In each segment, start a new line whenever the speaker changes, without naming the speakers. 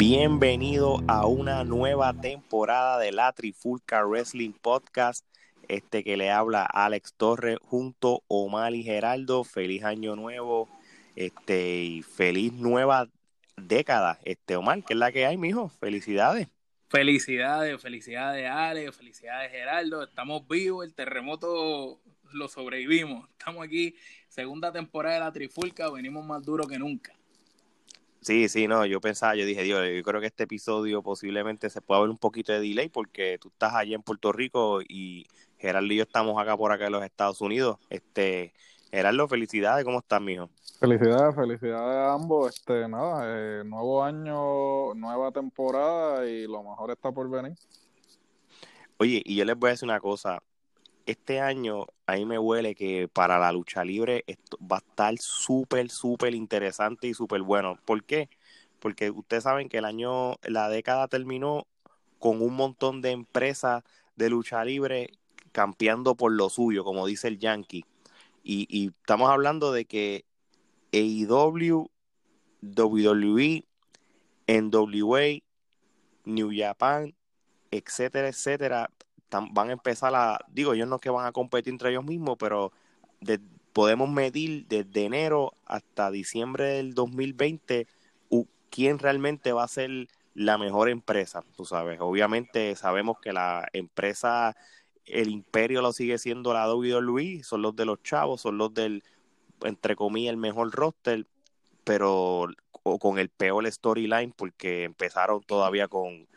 bienvenido a una nueva temporada de la Trifulca Wrestling Podcast. Este que le habla Alex Torres junto a Omar y Geraldo. Feliz año nuevo, este, y feliz nueva década. Este, Omar, ¿qué es la que hay, mijo? Felicidades.
Felicidades, felicidades Alex, felicidades Geraldo. Estamos vivos, el terremoto lo sobrevivimos. Estamos aquí, segunda temporada de la Trifulca, venimos más duro que nunca.
Sí, sí, no, yo pensaba, yo dije, Dios, yo creo que este episodio posiblemente se pueda ver un poquito de delay porque tú estás allá en Puerto Rico y Gerardo y yo estamos acá por acá en los Estados Unidos. Este, Gerardo, felicidades, ¿cómo estás, mijo?
Felicidades, felicidades a ambos. Este, nada, eh, nuevo año, nueva temporada y lo mejor está por venir.
Oye, y yo les voy a decir una cosa. Este año a mí me huele que para la lucha libre va a estar súper, súper interesante y súper bueno. ¿Por qué? Porque ustedes saben que el año, la década terminó con un montón de empresas de lucha libre campeando por lo suyo, como dice el Yankee. Y, y estamos hablando de que AEW, WWE, NWA, New Japan, etcétera, etcétera, van a empezar a, digo, ellos no es que van a competir entre ellos mismos, pero de- podemos medir desde enero hasta diciembre del 2020 u- quién realmente va a ser la mejor empresa, tú sabes. Obviamente sabemos que la empresa, el imperio lo sigue siendo la WWE, son los de los chavos, son los del, entre comillas, el mejor roster, pero con el peor storyline porque empezaron todavía con,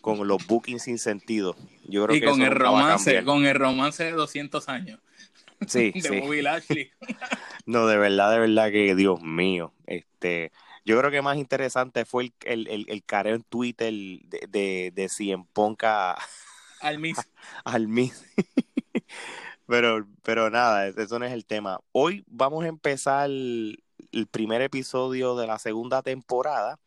con los bookings sin sentido. Yo creo
Y
que
con el romance, con el romance de 200 años
Sí,
de
sí.
Bobby Lashley.
No, de verdad, de verdad que Dios mío. Este, yo creo que más interesante fue el, el, el, el careo en Twitter de, de, de CM Punk a-
Al Miss.
al Miz. Pero, pero nada, eso no es el tema. Hoy vamos a empezar el primer episodio de la segunda temporada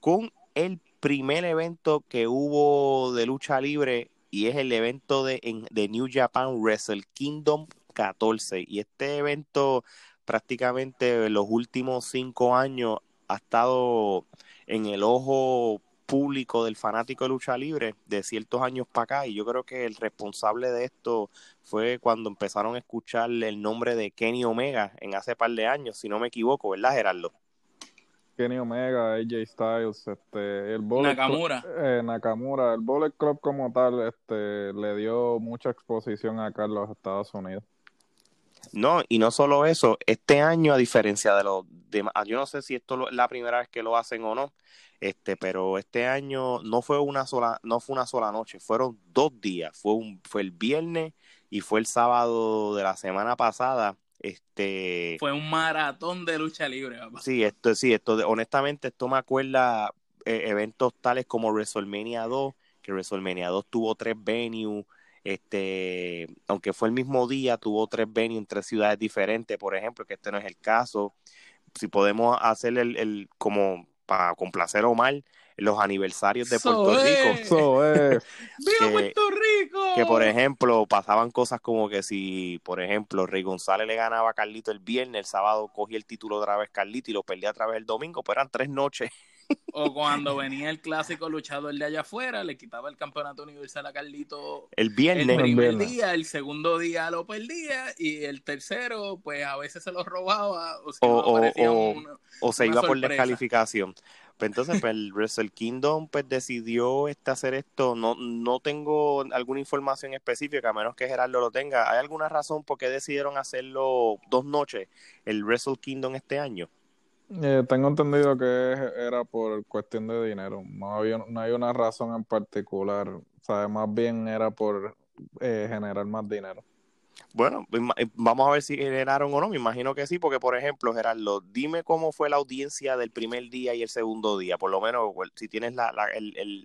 con el primer evento que hubo de lucha libre y es el evento de, en- de New Japan Wrestle Kingdom 14. Y este evento prácticamente en los últimos cinco años ha estado en el ojo público del fanático de lucha libre de ciertos años para acá y yo creo que el responsable de esto fue cuando empezaron a escuchar el nombre de Kenny Omega en hace par de años, si no me equivoco, ¿verdad, Gerardo?
Kenny Omega, AJ Styles, este, el Bullet
Nakamura.
Club, eh, Nakamura, el Bullet Club como tal, este, le dio mucha exposición acá en los Estados Unidos.
No, y no solo eso, este año, a diferencia de los demás, yo no sé si esto es la primera vez que lo hacen o no, este, pero este año no fue una sola, no fue una sola noche, fueron dos días, fue un, fue el viernes y fue el sábado de la semana pasada, este,
Fue un maratón de lucha libre, papá.
sí, esto, sí, esto, honestamente, esto me acuerda eh, eventos tales como WrestleMania 2, que WrestleMania 2 tuvo tres venues, este, aunque fue el mismo día, tuvo tres venues en tres ciudades diferentes, por ejemplo, que este no es el caso. Si podemos hacer el, el como para complacer a Omar, los aniversarios de Puerto Rico,
¡Viva
que-
Puerto Rico!
que por ejemplo pasaban cosas como que si, por ejemplo, Rey González le ganaba a Carlito el viernes, el sábado cogía el título otra vez Carlito y lo perdía otra vez el domingo, pues eran tres noches.
O cuando venía el clásico luchador de allá afuera, le quitaba el campeonato universal a Carlito
El
el
viernes,
primer
viernes.
día, el segundo día lo perdía y el tercero, pues a veces se lo robaba o si
O- o- o- se iba por descalificación. Pues entonces, pues el Wrestle Kingdom pues decidió este hacer esto. No, no tengo alguna información específica, a menos que Gerardo lo tenga. ¿Hay alguna razón por qué decidieron hacerlo dos noches, el Wrestle Kingdom este año?
Eh, tengo entendido que era por cuestión de dinero, no había, no hay una razón en particular, o sea, más bien era por eh, generar más dinero.
Bueno, eh, vamos a ver si generaron o no. Me imagino que sí, porque por ejemplo, Gerardo, dime cómo fue la audiencia del primer día y el segundo día, por lo menos si tienes la,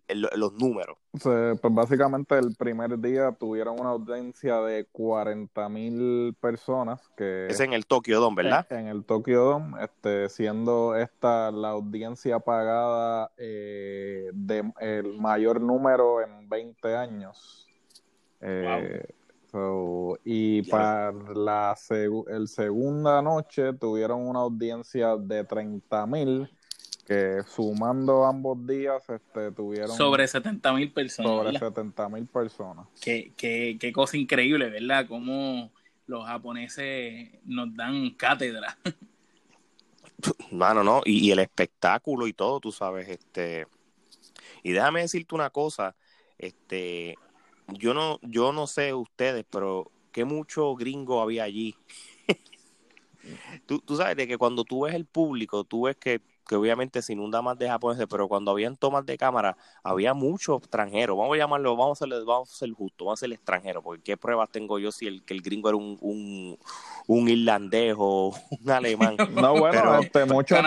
los números.
Pues, pues, básicamente el primer día tuvieron una audiencia de 40 mil personas. que
Es en el Tokyo Dome, ¿verdad?
En, el Tokyo Dome, este, siendo esta la audiencia pagada eh, de el mayor número en 20 años. Eh, y para la el segunda noche tuvieron una audiencia de 30 mil que sumando ambos días este, tuvieron
sobre 70 mil personas.
Sobre 70 mil personas.
Qué, qué, qué cosa increíble, ¿verdad? Cómo los japoneses nos dan cátedra.
Mano, no, y, y, el espectáculo y todo, tú sabes, este. Y déjame decirte una cosa, este, yo no, yo no sé ustedes, pero qué mucho gringo había allí. tú, tú sabes de que cuando tú ves el público, tú ves que que obviamente se inunda más de japoneses, pero cuando habían tomas de cámara, había muchos extranjeros. Vamos a llamarlo, vamos a ser, vamos a ser justo, vamos a ser extranjero, porque qué pruebas tengo yo si el que el gringo era un, un, un irlandés o un alemán.
No, bueno, este, muchos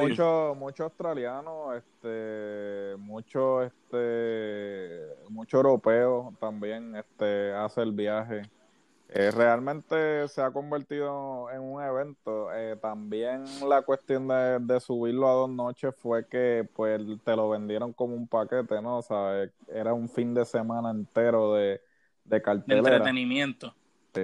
mucho, mucho australianos, este, mucho, este, mucho europeo también, este, hace el viaje. Eh, realmente se ha convertido en un evento. Eh, también la cuestión de, subirlo a dos noches fue que pues te lo vendieron como un paquete, ¿no? O sea, era un fin de semana entero de, de cartelera.
De entretenimiento.
Sí.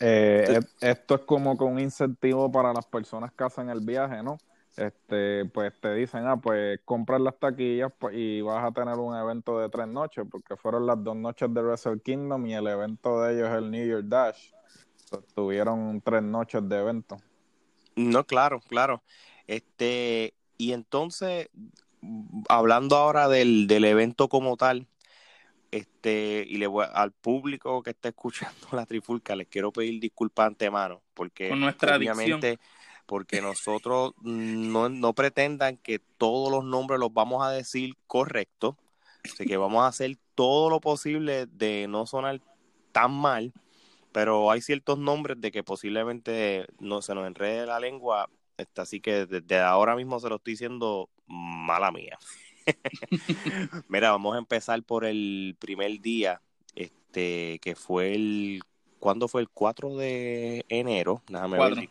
Eh, esto es como con un incentivo para las personas que hacen el viaje, ¿no? Este, pues te dicen, ah, pues compras las taquillas pues, y vas a tener un evento de tres noches, porque fueron las dos noches de Wrestle Kingdom y el evento de ellos, el New Year Dash. tuvieron tres noches de evento.
No, claro, claro. Este, y entonces, hablando ahora del, del evento como tal, este, y le voy al público que está escuchando la trifulca, les quiero pedir disculpas antemano, porque
Con nuestra obviamente
porque nosotros no, no pretendan que todos los nombres los vamos a decir correctos, así que vamos a hacer todo lo posible de no sonar tan mal, pero hay ciertos nombres de que posiblemente no se nos enrede la lengua, este, así que desde ahora mismo se lo estoy diciendo mala mía. Mira, vamos a empezar por el primer día, este, que fue el ¿Cuándo fue el 4 de enero? Déjame ver.
Sí,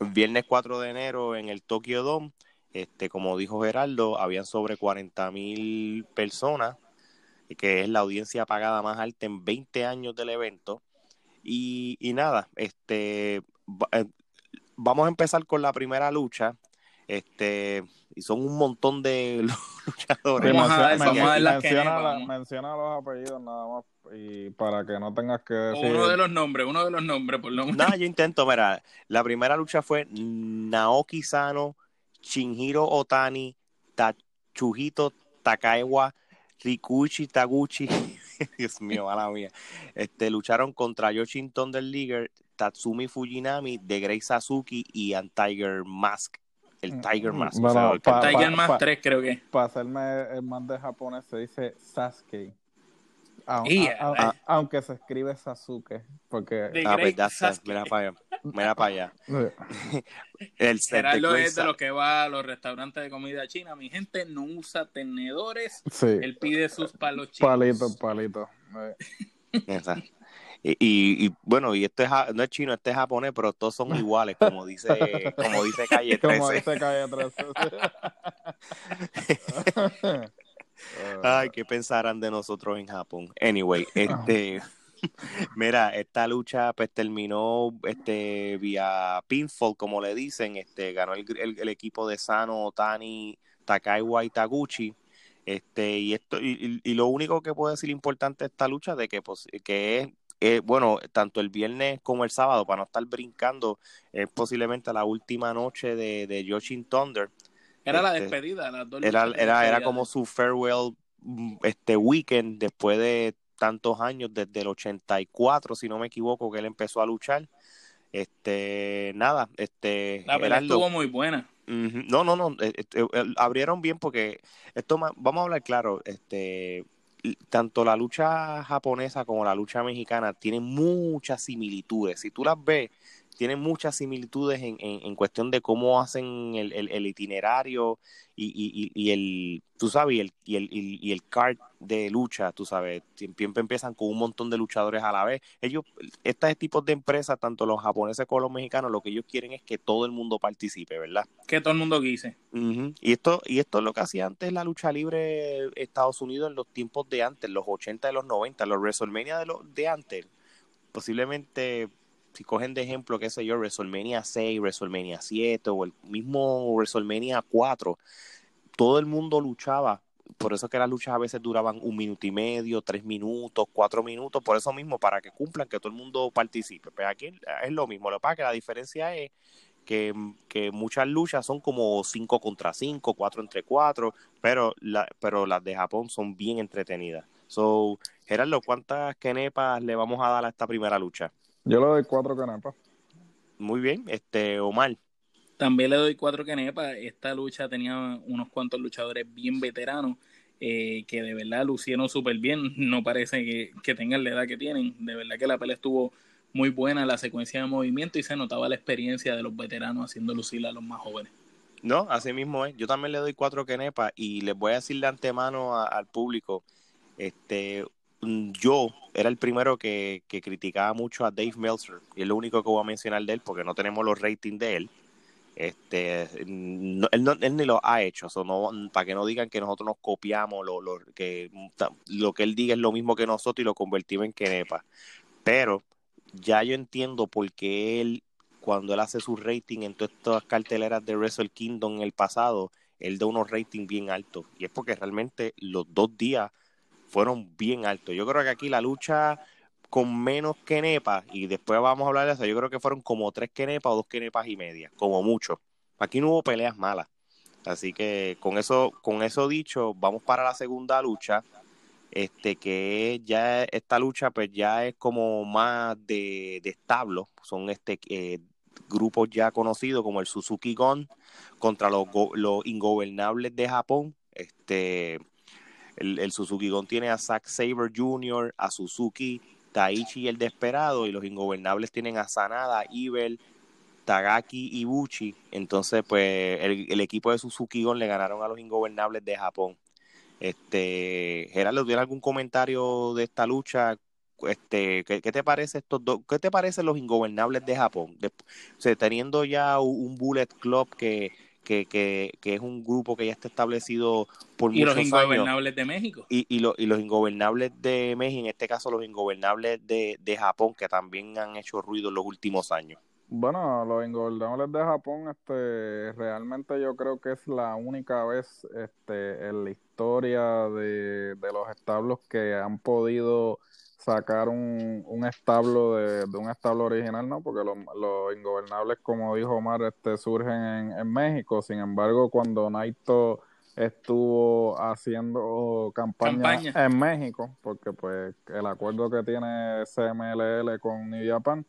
El viernes 4 de enero en el Tokyo Dome, este, como dijo Gerardo, habían sobre 40 mil personas, que es la audiencia pagada más alta en 20 años del evento. Y, y nada, este, eh, vamos a empezar con la primera lucha. Este, y son un montón de luchadores.
menciona, los apellidos nada más y para que no tengas que decir...
Uno de los nombres, uno de los nombres, por lo menos.
No, yo intento, mira, la primera lucha fue Naoki Sano, Shinjiro Otani, Tachuhito Takaiwa, Rikuchi Taguchi, Dios mío, mala mía, este, lucharon contra Yoshin Thunder Leaguer, Tatsumi Fujinami, The Grey Sasuki y Tiger Mask. El mm, Tiger Mask.
el Tiger Mask 3 creo que.
Para hacerme el más de japonés se dice Sasuke aunque se escribe Sasuke, porque...
Ah, verdad, pues mira para allá. Mira para allá.
el Gerardo es de los que va a los restaurantes de comida china. Mi gente no usa tenedores. Él pide sus palos chinos.
Palitos, palitos.
Exacto. Y, y, bueno, y este es, no es chino, este es japonés, pero todos son iguales, como dice, como dice Calle 13.
Como dice Calle 13.
Ay, ¿qué pensarán de nosotros en Japón? Anyway, este, mira, esta lucha pues terminó este vía pinfall, como le dicen, este, ganó el, equipo de Sano, Tani, Takaiwa y Taguchi. Este, y esto, y, lo único que puedo decir importante de esta lucha de que, pues, que es bueno, tanto el viernes como el sábado, para no estar brincando, es posiblemente la última noche de, de Yoshin Thunder.
Era la este, despedida, las dos
era, era, era como su farewell mm, este weekend después de tantos años, desde el 84, si no me equivoco, que él empezó a luchar. Este, nada, este.
La pelea estuvo muy buena.
No, no, no, eh, este, eh, abrieron bien porque esto, vamos a hablar claro, este, tanto la lucha japonesa como la lucha mexicana tienen muchas similitudes. Si tú las ves, tienen muchas similitudes en, en, cuestión de cómo hacen el, el, itinerario y, y, y, el, tú sabes, y el, y el, y el card de lucha, tú sabes, siempre empiezan con un montón de luchadores a la vez. Ellos, estos tipos de empresas, tanto los japoneses como los mexicanos, lo que ellos quieren es que todo el mundo participe, ¿verdad?
Que todo el mundo quise.
y, esto, y esto es lo que hacía antes la lucha libre Estados Unidos en los tiempos de antes, los 80 y los 90, los WrestleMania de, los, de antes. Posiblemente si cogen de ejemplo, qué sé yo, WrestleMania 6, WrestleMania 7 o el mismo WrestleMania 4, todo el mundo luchaba. Por eso que las luchas a veces duraban un minuto y medio, tres minutos, cuatro minutos, por eso mismo, para que cumplan, que todo el mundo participe. Pero pues aquí es lo mismo, lo que pasa es que la diferencia es que, que, muchas luchas son como 5 contra 5, 4 entre 4, pero, la, pero las de Japón son bien entretenidas. So, Gerardo, ¿cuántas kenepas le vamos a dar a esta primera lucha?
Yo le doy cuatro canepas.
Muy bien, este Omar.
También le doy cuatro canepas. Esta lucha tenía unos cuantos luchadores bien veteranos eh, que de verdad lucieron súper bien. No parece que, que, tengan la edad que tienen. De verdad que la pelea estuvo muy buena, la secuencia de movimiento y se notaba la experiencia de los veteranos haciendo lucir a los más jóvenes.
No, así mismo es. Yo también le doy cuatro canepas y les voy a decir de antemano al público, este, yo era el primero que, criticaba mucho a Dave Meltzer y es lo único que voy a mencionar de él porque no tenemos los ratings de él. Este, él, ni lo ha hecho, para que no digan que nosotros nos copiamos, lo, que, lo que él diga es lo mismo que nosotros y lo convertimos en Kenepa. Pero ya yo entiendo por qué él, cuando él hace su rating en todas estas carteleras de Wrestle Kingdom en el pasado, él da unos ratings bien altos. Y es porque realmente los dos días fueron bien altos. Yo creo que aquí la lucha con menos quenepas, y después vamos a hablar de eso, yo creo que fueron como tres quenepas o dos quenepas y media, como mucho. Aquí no hubo peleas malas. Así que con eso, con eso dicho, vamos para la segunda lucha. Este que ya esta lucha pues ya es como más de, de establo. Son este eh, grupos ya conocidos como el Suzuki Gun contra los, los ingobernables de Japón. Este el, Suzuki Gon tiene a Zack Saber Jr., a Suzuki, Taichi y el Desperado, y los Ingobernables tienen a Sanada, Ibel, Tagaki y Buchi. Entonces, pues, el, equipo de Suzuki Gon le ganaron a los Ingobernables de Japón. Este, Gerardo, ¿tienes algún comentario de esta lucha? Este, ¿qué, te parece estos dos? ¿Qué te parecen los Ingobernables de Japón? teniendo ya un Bullet Club que que, que, que, es un grupo que ya está establecido por muchos
años. Y los ingobernables de México.
Y, y, y, los ingobernables de México, en este caso los ingobernables de, de Japón, que también han hecho ruido en los últimos años.
Bueno, los ingobernables de Japón, este, realmente yo creo que es la única vez este, en la historia de, de los establos que han podido sacar un, un establo de, un establo original, ¿no? Porque los, los ingobernables, como dijo Omar, este, surgen en, en México. Sin embargo, cuando Naito estuvo haciendo campaña, en México, porque pues el acuerdo que tiene CMLL con New Japan,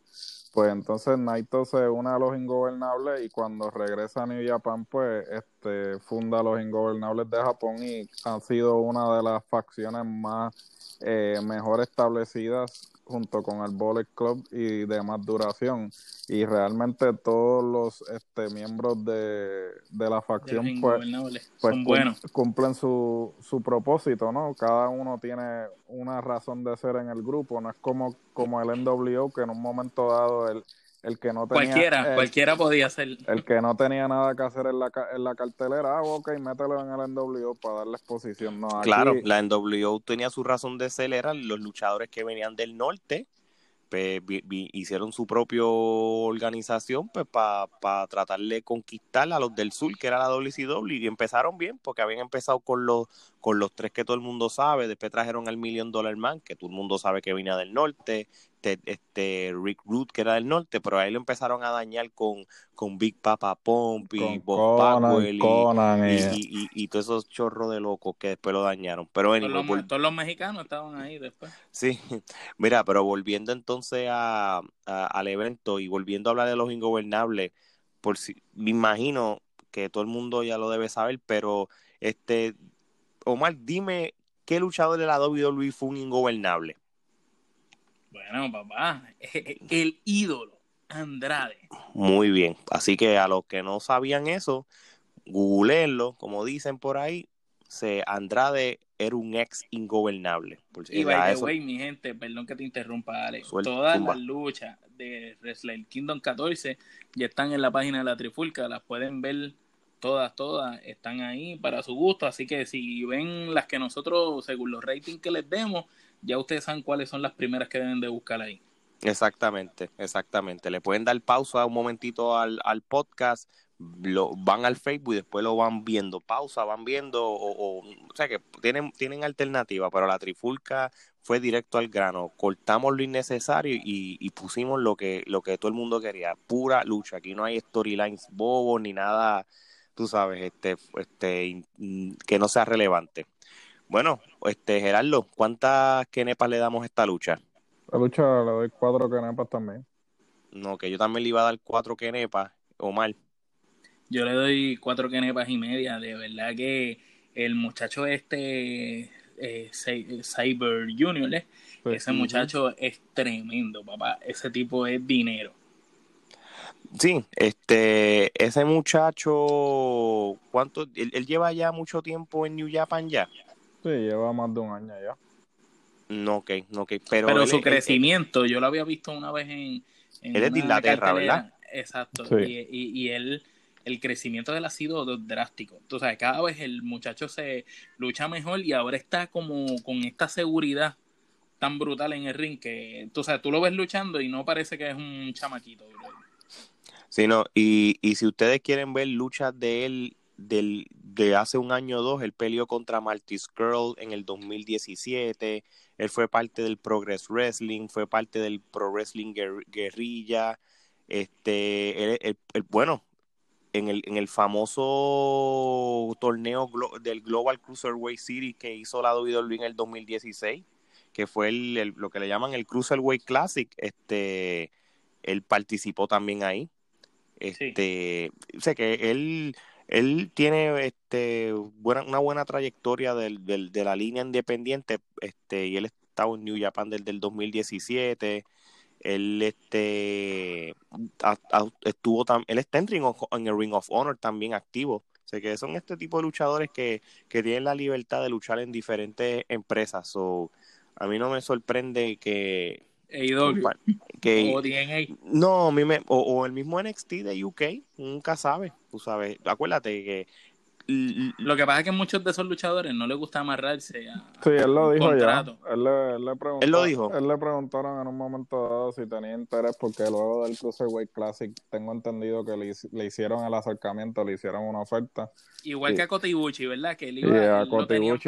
pues entonces Naito se une a los ingobernables y cuando regresa a New Japan, pues este funda los ingobernables de Japón y ha sido una de las facciones más eh, mejor establecidas junto con el Bullet Club y de más duración. Y realmente todos los este, miembros de, la facción pues, pues cumplen su, su propósito, ¿no? Cada uno tiene una razón de ser en el grupo, no es como, como el NWO que en un momento dado el el que no tenía,
cualquiera, cualquiera podía ser.
El que no tenía nada que hacer en la, en la cartelera, ah, ok, mételo en el NWO para darle exposición. No,
claro, la NWO tenía su razón de ser, eran los luchadores que venían del norte, pues, hicieron su propia organización pues para tratar de conquistar a los del sur, que era la WCW, y empezaron bien, porque habían empezado con los, con los tres que todo el mundo sabe, después trajeron al Million Dollar Man, que todo el mundo sabe que venía del norte, este, este Rick Root, que era del norte, pero ahí lo empezaron a dañar con, con Big Papa Pomp y Bob Conan, y, y, todos esos chorros de locos que después lo dañaron. Pero
todos, los, mexicanos estaban ahí después.
Sí, mira, pero volviendo entonces a, al evento y volviendo a hablar de los ingobernables, por si, me imagino que todo el mundo ya lo debe saber, pero este Omar, dime ¿qué luchador de la WWE fue un ingobernable?
Bueno, papá, el ídolo, Andrade.
Muy bien, así que a los que no sabían eso, googleenlo, como dicen por ahí, se Andrade era un ex ingobernable.
y by the way, mi gente, perdón que te interrumpa, Alex. Todas las luchas de Wrestling Kingdom 14 ya están en la página de la Trifulca, las pueden ver todas, todas, están ahí para su gusto. Así que si ven las que nosotros, según los ratings que les demos, ya ustedes saben cuáles son las primeras que deben de buscar ahí.
Exactamente, exactamente. Le pueden dar pausa un momentito al, al podcast, lo, van al Facebook y después lo van viendo, pausa, van viendo, o, o, sea que tienen, tienen alternativa, pero la trifulca fue directo al grano, cortamos lo innecesario y, y, pusimos lo que, lo que todo el mundo quería, pura lucha, aquí no hay storylines bobos ni nada, tú sabes, este, este, que no sea relevante. Bueno, este Gerardo, ¿cuántas kenepas le damos a esta lucha?
La lucha le doy cuatro kenepas también.
No, que yo también le iba a dar cuatro kenepas, Omar.
Yo le doy cuatro kenepas y media. De verdad que el muchacho este, eh, Cyber Junior, ¿eh? pues, ese muchacho es tremendo, papá. Ese tipo es dinero.
Sí, este, ese muchacho, ¿cuánto? Él, lleva ya mucho tiempo en New Japan ya.
Sí, lleva más de un año ya.
No, ok, ok. Pero,
pero su crecimiento, yo lo había visto una vez en.
en él es de Inglaterra, ¿verdad?
Exacto. Y, y, él el crecimiento de él ha sido drástico. Entonces, cada vez el muchacho se lucha mejor y ahora está como con esta seguridad tan brutal en el ring que tú, tú lo ves luchando y no parece que es un chamaquito.
Y, y si ustedes quieren ver luchas de él del, de hace un año o dos, él peleó contra Marty Skrull en el 2017, él fue parte del Progress Wrestling, fue parte del Pro Wrestling Guerrilla, este, el, bueno, en el, en el famoso torneo del Global Cruiserweight Series que hizo la WWE en el 2016, que fue el, lo que le llaman el Cruiserweight Classic, este, él participó también ahí. Este, sé que él, él tiene este, buena, una buena trayectoria del, del, de la línea independiente, este, y él estaba en New Japan desde el 2017 él este estuvo él está en, en el Ring of Honor también activo. O sea que son este tipo de luchadores que, que tienen la libertad de luchar en diferentes empresas. O a mí no me sorprende que
que o DNA.
no a mí me, o, o, el mismo NXT de UK nunca sabe tú sabes acuérdate que
lo que pasa es que muchos de esos luchadores no les gusta amarrarse a
Sí, él lo dijo ya. Él le, él,
preguntó, él lo dijo.
Él le preguntaron en un momento dado si tenía interés porque luego del Cruiserweight Classic tengo entendido que le, le hicieron el acercamiento, le hicieron una oferta.
Igual que a Kotibuchi, ¿verdad? Que él iba,
a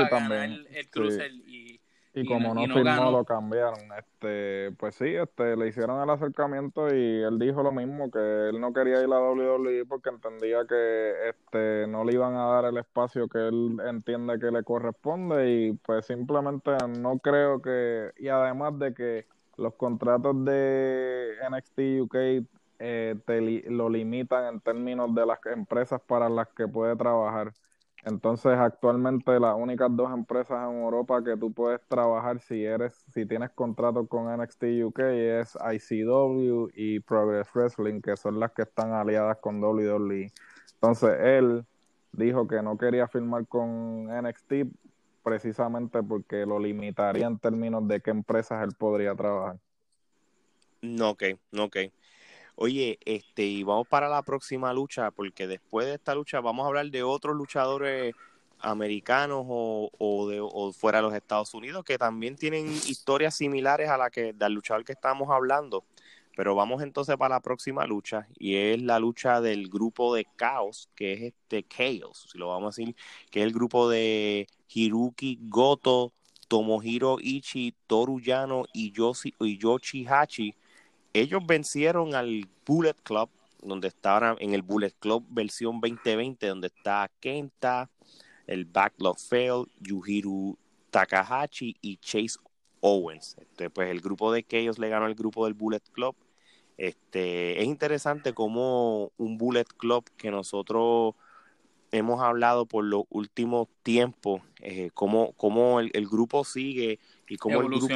también.
el, el cruiser y
y, como no, firmó, lo cambiaron. Este, pues sí, este, le hicieron el acercamiento y él dijo lo mismo, que él no quería ir a WWE porque entendía que este, no le iban a dar el espacio que él entiende que le corresponde y pues simplemente no creo que, y además de que los contratos de NXT UK eh, te lo limitan en términos de las empresas para las que puede trabajar. Entonces, actualmente las únicas dos empresas en Europa que tú puedes trabajar si eres, si tienes contrato con NXT UK es ICW y Progress Wrestling, que son las que están aliadas con WWE. Entonces, él dijo que no quería firmar con NXT precisamente porque lo limitaría en términos de qué empresas él podría trabajar.
No, ok, no, ok. Oye, este, y vamos para la próxima lucha, porque después de esta lucha vamos a hablar de otros luchadores americanos o, o, de, o fuera de los Estados Unidos que también tienen historias similares a la que del luchador que estamos hablando. Pero vamos entonces para la próxima lucha y es la lucha del grupo de Chaos, que es este Chaos, si lo vamos a decir, que es el grupo de Hiruki Goto, Tomohiro Ichi, Toru Yano y, Yoshi, y Yoshi Hachi ellos vencieron al Bullet Club, donde estaban en el Bullet Club versión 2020, donde está Kenta, el Backlog Fail, Yuhiru Takahashi y Chase Owens. Este, pues el grupo de que ellos le ganó al grupo del Bullet Club. Este, es interesante como un Bullet Club que nosotros hemos hablado por los últimos tiempos, eh, cómo, cómo el, grupo sigue y cómo el grupo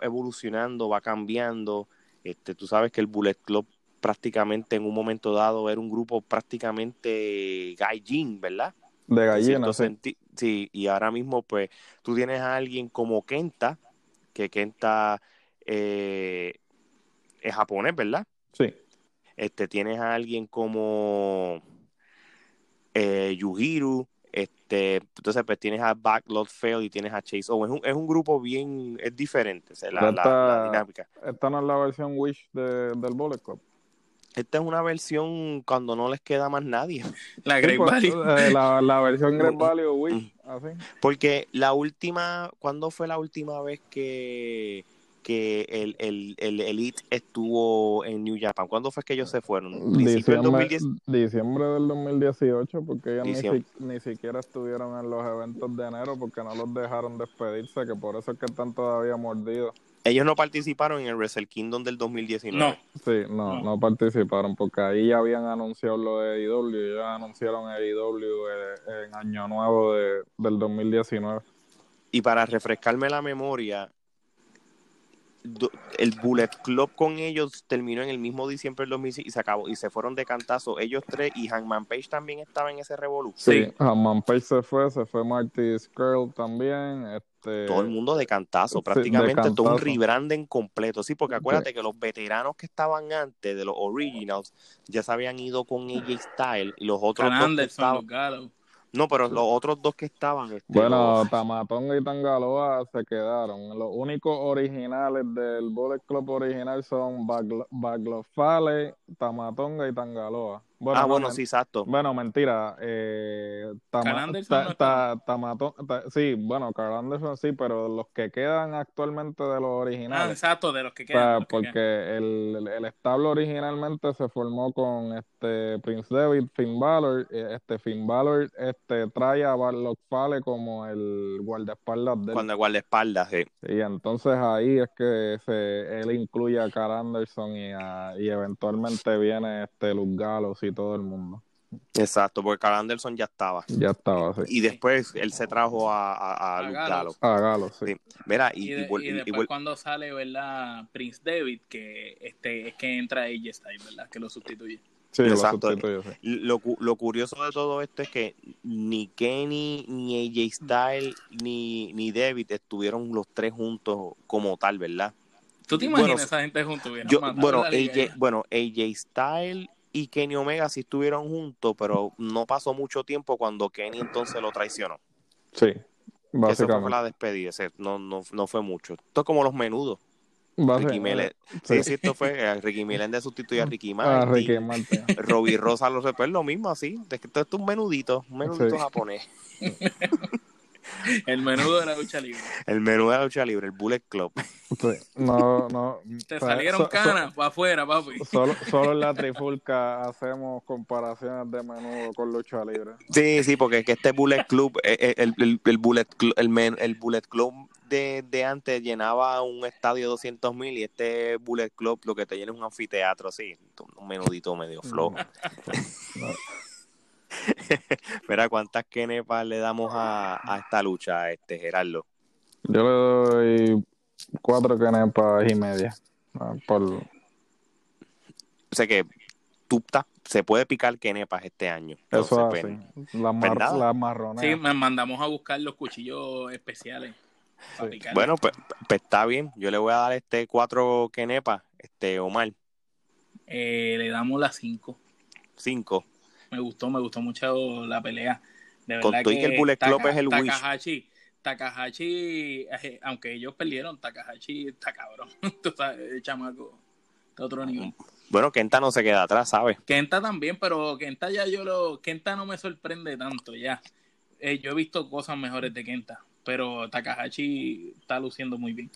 evolucionando, va cambiando. Este, tú sabes que el Bullet Club prácticamente en un momento dado era un grupo prácticamente gallín, ¿verdad?
De gallina, sí.
sí. y ahora mismo pues tú tienes a alguien como Kenta, que Kenta eh, es japonés, ¿verdad?
Sí.
Este, tienes a alguien como eh, Yuhiru, este, entonces pues tienes a Backlot Fail y tienes a Chase Owen. Es un, es un grupo bien, es diferente, la, la, dinámica.
Esta no es la versión Wish de, del Bullet Club.
Esta es una versión cuando no les queda más nadie.
La Great
pues, eh, la, versión Great Value Wish, así.
Porque la última, ¿cuándo fue la última vez que que el, el, el, Elite estuvo en New Japan. ¿Cuándo fue que ellos se fueron?
Diciembre, diciembre del 2018, porque ellos ni, siquiera estuvieron en los eventos de enero porque no los dejaron despedirse, que por eso es que están todavía mordidos.
Ellos no participaron en el Wrestle Kingdom del 2019.
No.
Sí, no, no, participaron porque ahí ya habían anunciado lo de AEW, ya anunciaron AEW eh, en Año Nuevo de, del 2019.
Y para refrescarme la memoria, el Bullet Club con ellos terminó en el mismo diciembre del 2006 y se acabó y se fueron de cantazo ellos tres y Hangman Page también estaba en ese revolución.
Sí, Hangman Page se fue, se fue Marty Skrull también, este
todo el mundo de cantazo, prácticamente todo un rebranding completo, sí, porque acuérdate que los veteranos que estaban antes de los originals ya se habían ido con AJ Style y los otros dos no, pero los otros dos que estaban. Este,
bueno, Tamatonga y Tangaloa se quedaron. Los únicos originales del Bullet Club original son Baglofale, Tamatonga y Tangaloa.
Bueno, ah, bueno, sí, exacto.
Bueno, mentira. Eh, sí, bueno, Carl Anderson sí, pero los que quedan actualmente de los originales. Ah,
exacto, de los que quedan.
porque El, el, establo originalmente se formó con este Prince David, Finn Balor. Este Finn Balor este, trae a Barlock Fale como el guardaespaldas de
Cuando el guardaespaldas, sí.
Y entonces ahí es que se, él incluye a Carl Anderson y, y eventualmente viene este Luke Gallows todo el mundo.
Exacto, porque Carl Anderson ya estaba.
Ya estaba, sí.
Y después él se trajo a, a,
a,
Galo. A Galo, sí.
Mira,
y, y, después cuando sale, ¿verdad? Prince David, que este es que entra ella Styles, ¿verdad? Que lo sustituye.
Sí, Exacto.
Lo, lo, curioso de todo esto es que ni Kenny, ni AJ Styles, ni, ni David estuvieron los tres juntos como tal, ¿verdad?
¿Tú te imaginas esa gente juntos?
bueno, AJ, bueno, AJ Styles y Kenny Omega sí estuvieron juntos, pero no pasó mucho tiempo cuando Kenny entonces lo traicionó.
Sí, básicamente. Eso
fue la despedida, no, no, no fue mucho. Esto es como los menudos.
Ricky
sí. sí, esto fue eh, Ricky de sustituir a Ricky
Martin.
Ah,
Ricky Martin.
Robbie Rosa lo es lo mismo así. Esto es un menudito, un menudito japonés.
El menudo de la lucha libre.
El menú de la lucha libre, el Bullet Club.
no, no.
Te salieron canas para afuera, papi.
Solo, solo en la trifulca hacemos comparaciones de menudo con lucha libre.
Sí, sí, porque es que este Bullet Club, eh, eh, el, el, el Bullet Club, el, el Bullet Club de, de, antes llenaba un estadio de 200 mil y este Bullet Club lo que te llena es un anfiteatro así, un menudito medio flojo. Mira, ¿cuántas kenepas le damos a, esta lucha, este Gerardo?
Yo le doy cuatro kenepas y media. Ah, por... O
sea que tú estás, se puede picar kenepas este año.
Eso es La, mar,
Sí, mandamos a buscar los cuchillos especiales.
Bueno, pues, pues, está bien. Yo le voy a dar este cuatro kenepas, este Omar.
Eh, le damos las cinco.
Cinco
me gustó, me gustó mucho la pelea. De
verdad Con que, el Bullet Club es el
Takahashi, Takahashi, eh, aunque ellos perdieron, Takahashi está cabrón. Tú sabes, chamaco, de otro nivel.
Bueno, Kenta no se queda atrás, ¿sabes?
Kenta también, pero Kenta ya yo lo. Kenta no me sorprende tanto ya. Eh, yo he visto cosas mejores de Kenta, pero Takahashi está luciendo muy bien.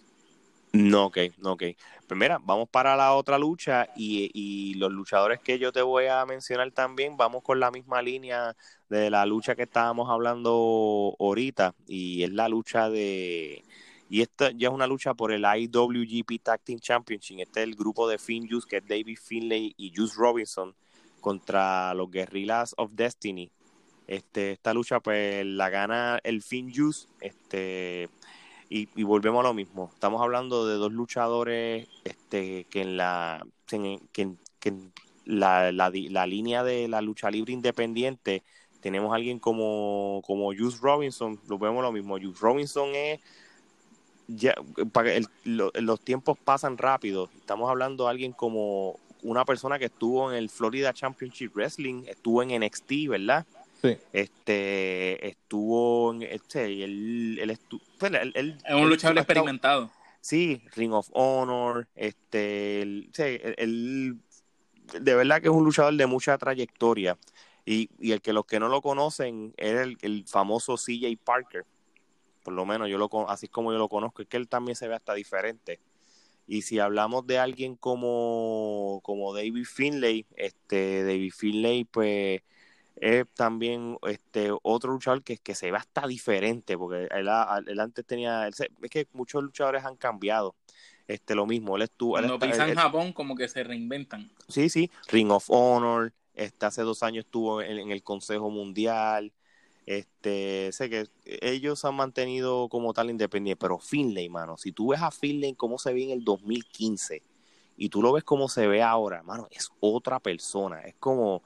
No, ok, no, ok. Pues mira, vamos para la otra lucha y, los luchadores que yo te voy a mencionar también, vamos con la misma línea de la lucha que estábamos hablando ahorita y es la lucha de... Y esta ya es una lucha por el IWGP Tag Team Championship. Este es el grupo de Finn Juice, que es David Finlay y Juice Robinson, contra los Guerrillas of Destiny. Este, esta lucha pues la gana el Finn Juice, este, y, volvemos a lo mismo. Estamos hablando de dos luchadores este, que en la que, la, la, línea de la lucha libre independiente tenemos a alguien como, como Juice Robinson, lo vemos lo mismo. Juice Robinson es ya para los tiempos pasan rápido. Estamos hablando de alguien como una persona que estuvo en el Florida Championship Wrestling, estuvo en NXT, ¿verdad?
Sí.
Este, estuvo en este, él, él,
pues, es un luchador experimentado.
Sí, Ring of Honor, este, él, de verdad que es un luchador de mucha trayectoria. Y, y el que los que no lo conocen es el, el famoso CJ Parker por lo menos yo lo así como yo lo conozco, es que él también se ve hasta diferente. Y si hablamos de alguien como, como David Finlay, este David Finlay pues es también este otro luchador que, que se ve hasta diferente, porque él, antes tenía, es que muchos luchadores han cambiado. Este, lo mismo, él estuvo...
Cuando pisan en Japón como que se reinventan.
Sí, sí, Ring of Honor, este, hace dos años estuvo en el Consejo Mundial, este, sé que ellos han mantenido como tal independiente, pero Finlay, mano, si tú ves a Finlay como se ve en el 2015 y tú lo ves como se ve ahora, mano, es otra persona. Es como,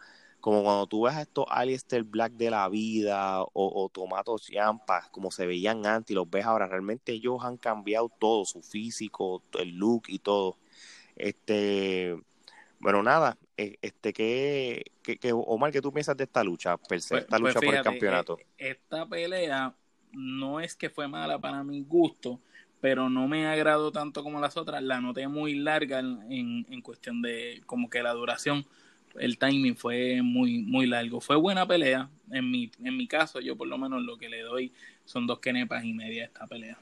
como cuando tú ves a estos Alistair Black de la vida o, o Tomatos Yampas, como se veían antes y los ves ahora, realmente ellos han cambiado todo, su físico, el look y todo. Este, bueno, nada, eh, este, ¿qué, qué, Omar, ¿qué tú piensas de esta lucha, pues, esta pues lucha por el campeonato?
Eh, esta pelea no es que fue mala para mi gusto, pero no me agradó tanto como las otras. La noté muy larga en, en cuestión de como que la duración, el timing fue muy, muy largo. Fue buena pelea. En mi, en mi caso, yo por lo menos lo que le doy son dos kenepas y media esta pelea.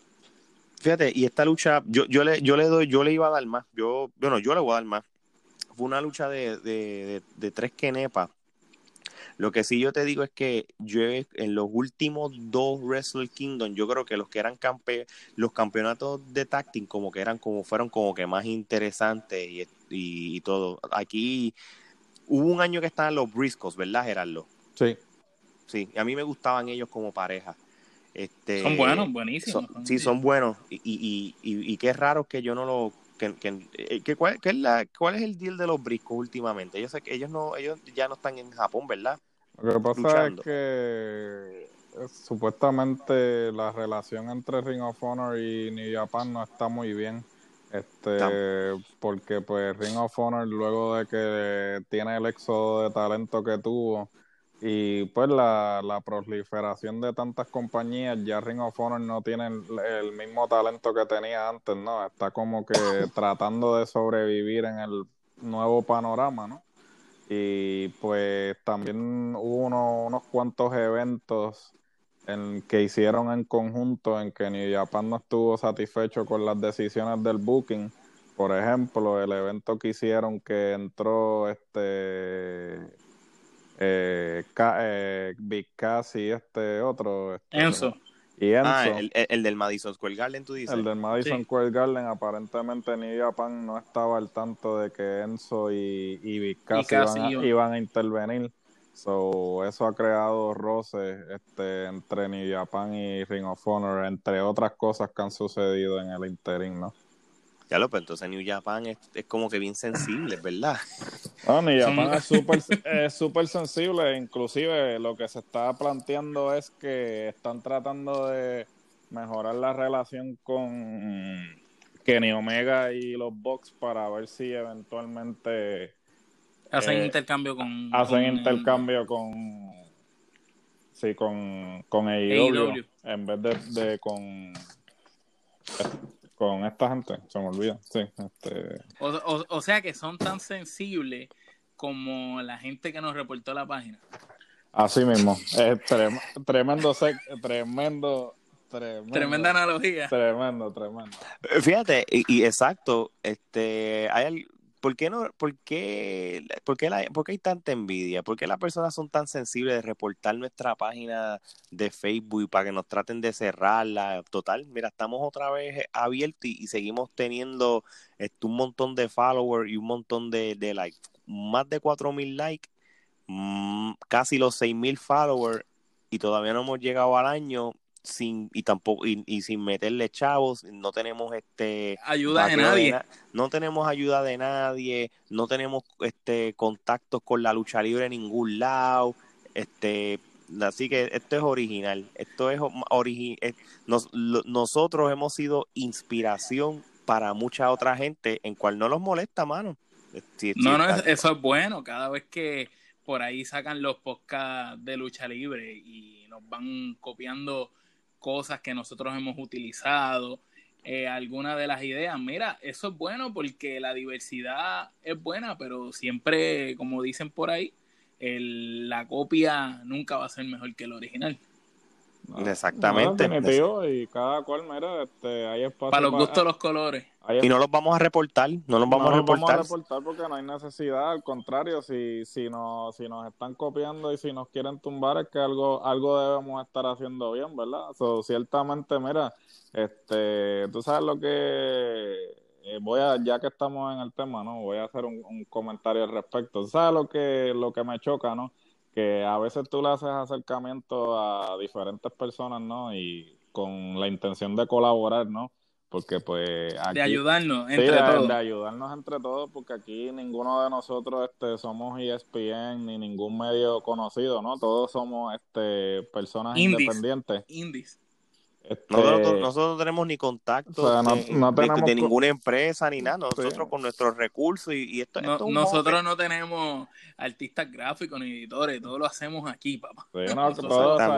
Fíjate, y esta lucha, yo, yo le, yo le doy, yo le iba a dar más. Yo, bueno, yo le voy a dar más fue una lucha de, de, tres kenepas. Lo que sí yo te digo es que yo en los últimos dos Wrestle Kingdom, yo creo que los que eran campe los campeonatos de tacting como que eran como fueron como que más interesantes y, y, todo. Aquí hubo un año que estaban los Briscos, ¿verdad, Gerardo?
Sí.
Sí, a mí me gustaban ellos como pareja. Este,
son buenos, buenísimos.
sí, son buenos. Y, y, y, y, qué raro que yo no lo que, eh, que, cuál, es la, ¿Cuál es el deal de los briscos últimamente? Ellos, ellos, no, ellos ya no están en Japón, ¿verdad?
Lo que pasa es que eh, supuestamente la relación entre Ring of Honor y New Japan no está muy bien. Este, porque pues Ring of Honor luego de que tiene el éxodo de talento que tuvo, y pues la, la, proliferación de tantas compañías, ya Ring of Honor no tiene el, mismo talento que tenía antes, ¿no? Está como que tratando de sobrevivir en el nuevo panorama, ¿no? Y pues también hubo unos cuantos eventos en, que hicieron en conjunto en que New Japan no estuvo satisfecho con las decisiones del booking. Por ejemplo, el evento que hicieron que entró este eh, eh, Big Cass y este otro. Este,
Enzo.
Y Enzo.
Ah, el, del Madison Square Garden, tú dices.
El del Madison Square Garden, aparentemente New Japan no estaba al tanto de que Enzo y, y Big Cass, iban, a, intervenir. So, eso ha creado roces este, entre New Japan y Ring of Honor, entre otras cosas que han sucedido en el interim, ¿no?
Ya lo, pero entonces New Japan es, es como que bien sensible, ¿verdad?
No, New Japan es súper es super sensible, inclusive lo que se está planteando es que están tratando de mejorar la relación con Kenny Omega y los Bucks para ver si eventualmente
hacen eh, intercambio con
hacen intercambio con sí con con AEW, en vez de, de con con esta gente, se me olvida, sí. Este...
O, sea que son tan sensibles como la gente que nos reportó la página.
Así mismo, es tremendo, tremendo, tremendo,
tremenda analogía.
Tremendo, tremendo.
Fíjate, y, y exacto, este, hay, ¿por qué no, por qué, por qué, la, hay tanta envidia? ¿Por qué las personas son tan sensibles de reportar nuestra página de Facebook para que nos traten de cerrarla? Total, mira, estamos otra vez abiertos y, seguimos teniendo este, un montón de followers y un montón de, likes. Más de 4000 likes mm, casi los 6.000 followers y todavía no hemos llegado al año sin y tampoco y, sin meterle chavos no tenemos este
ayuda de nadie.
no tenemos ayuda de nadie no tenemos este contactos con la lucha libre en ningún lado este así que esto es original esto es original nosotros hemos sido inspiración para mucha otra gente en cual no los molesta mano.
No no eso es bueno cada vez que por ahí sacan los podcasts de lucha libre y nos van copiando cosas que nosotros hemos utilizado, eh, algunas de las ideas. Mira, eso es bueno porque la diversidad es buena, pero siempre, como dicen por ahí, la copia nunca va a ser mejor que el original.
Exactamente.
y cada cual, mira, este, hay espacio.
Para los gustos, los colores.
Y no los vamos a reportar, no los vamos a reportar.
Vamos a reportar porque no hay necesidad, al contrario, si, si, no, si nos están copiando y si nos quieren tumbar es que algo, algo debemos estar haciendo bien, ¿verdad? So, ciertamente, mira, este, tú sabes lo que eh, voy a, ya que estamos en el tema, ¿no? Voy a hacer un, un comentario al respecto. ¿Tú sabes lo que, lo que me choca, no? Que a veces tú le haces acercamiento a diferentes personas, ¿no? Y con la intención de colaborar, ¿no? Porque pues
de ayudarnos entre todos.
De ayudarnos entre todos, porque aquí ninguno de nosotros este, somos ESPN ni ningún medio conocido, ¿no? Todos somos este, personas independientes.
Indies.
Este, nosotros, no tenemos ni contacto de, ninguna empresa ni nada. Nosotros con nuestros recursos y,
esto,Nosotros no tenemos artistas gráficos ni editores, todo lo hacemos aquí, papá.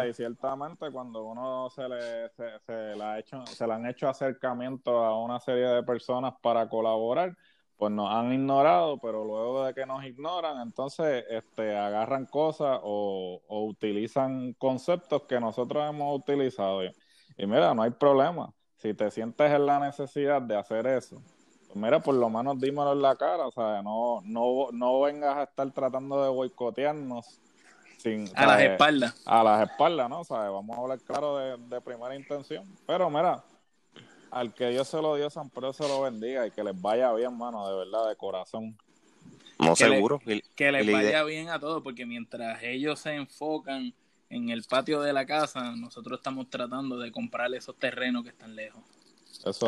y ciertamente cuando uno se le, se, le ha hecho, se le han hecho acercamientos a una serie de personas para colaborar, pues nos han ignorado, pero luego de que nos ignoran, entonces este, agarran cosas o, o utilizan conceptos que nosotros hemos utilizado. Y mira, no hay problema. Si te sientes en la necesidad de hacer eso, pues mira, por lo menos dímelo en la cara, o sea, no, no, no vengas a estar tratando de boicotearnos sin,
a las espaldas.
A las espaldas, ¿no? ¿sabes? Vamos a hablar claro de, primera intención. Pero mira, al que Dios se lo dio, San Pedro se lo bendiga y que les vaya bien, mano, de verdad, de corazón.
No seguro.
que les vaya bien a todos, porque mientras ellos se enfocan en el patio de la casa, nosotros estamos tratando de comprar esos terrenos que están lejos.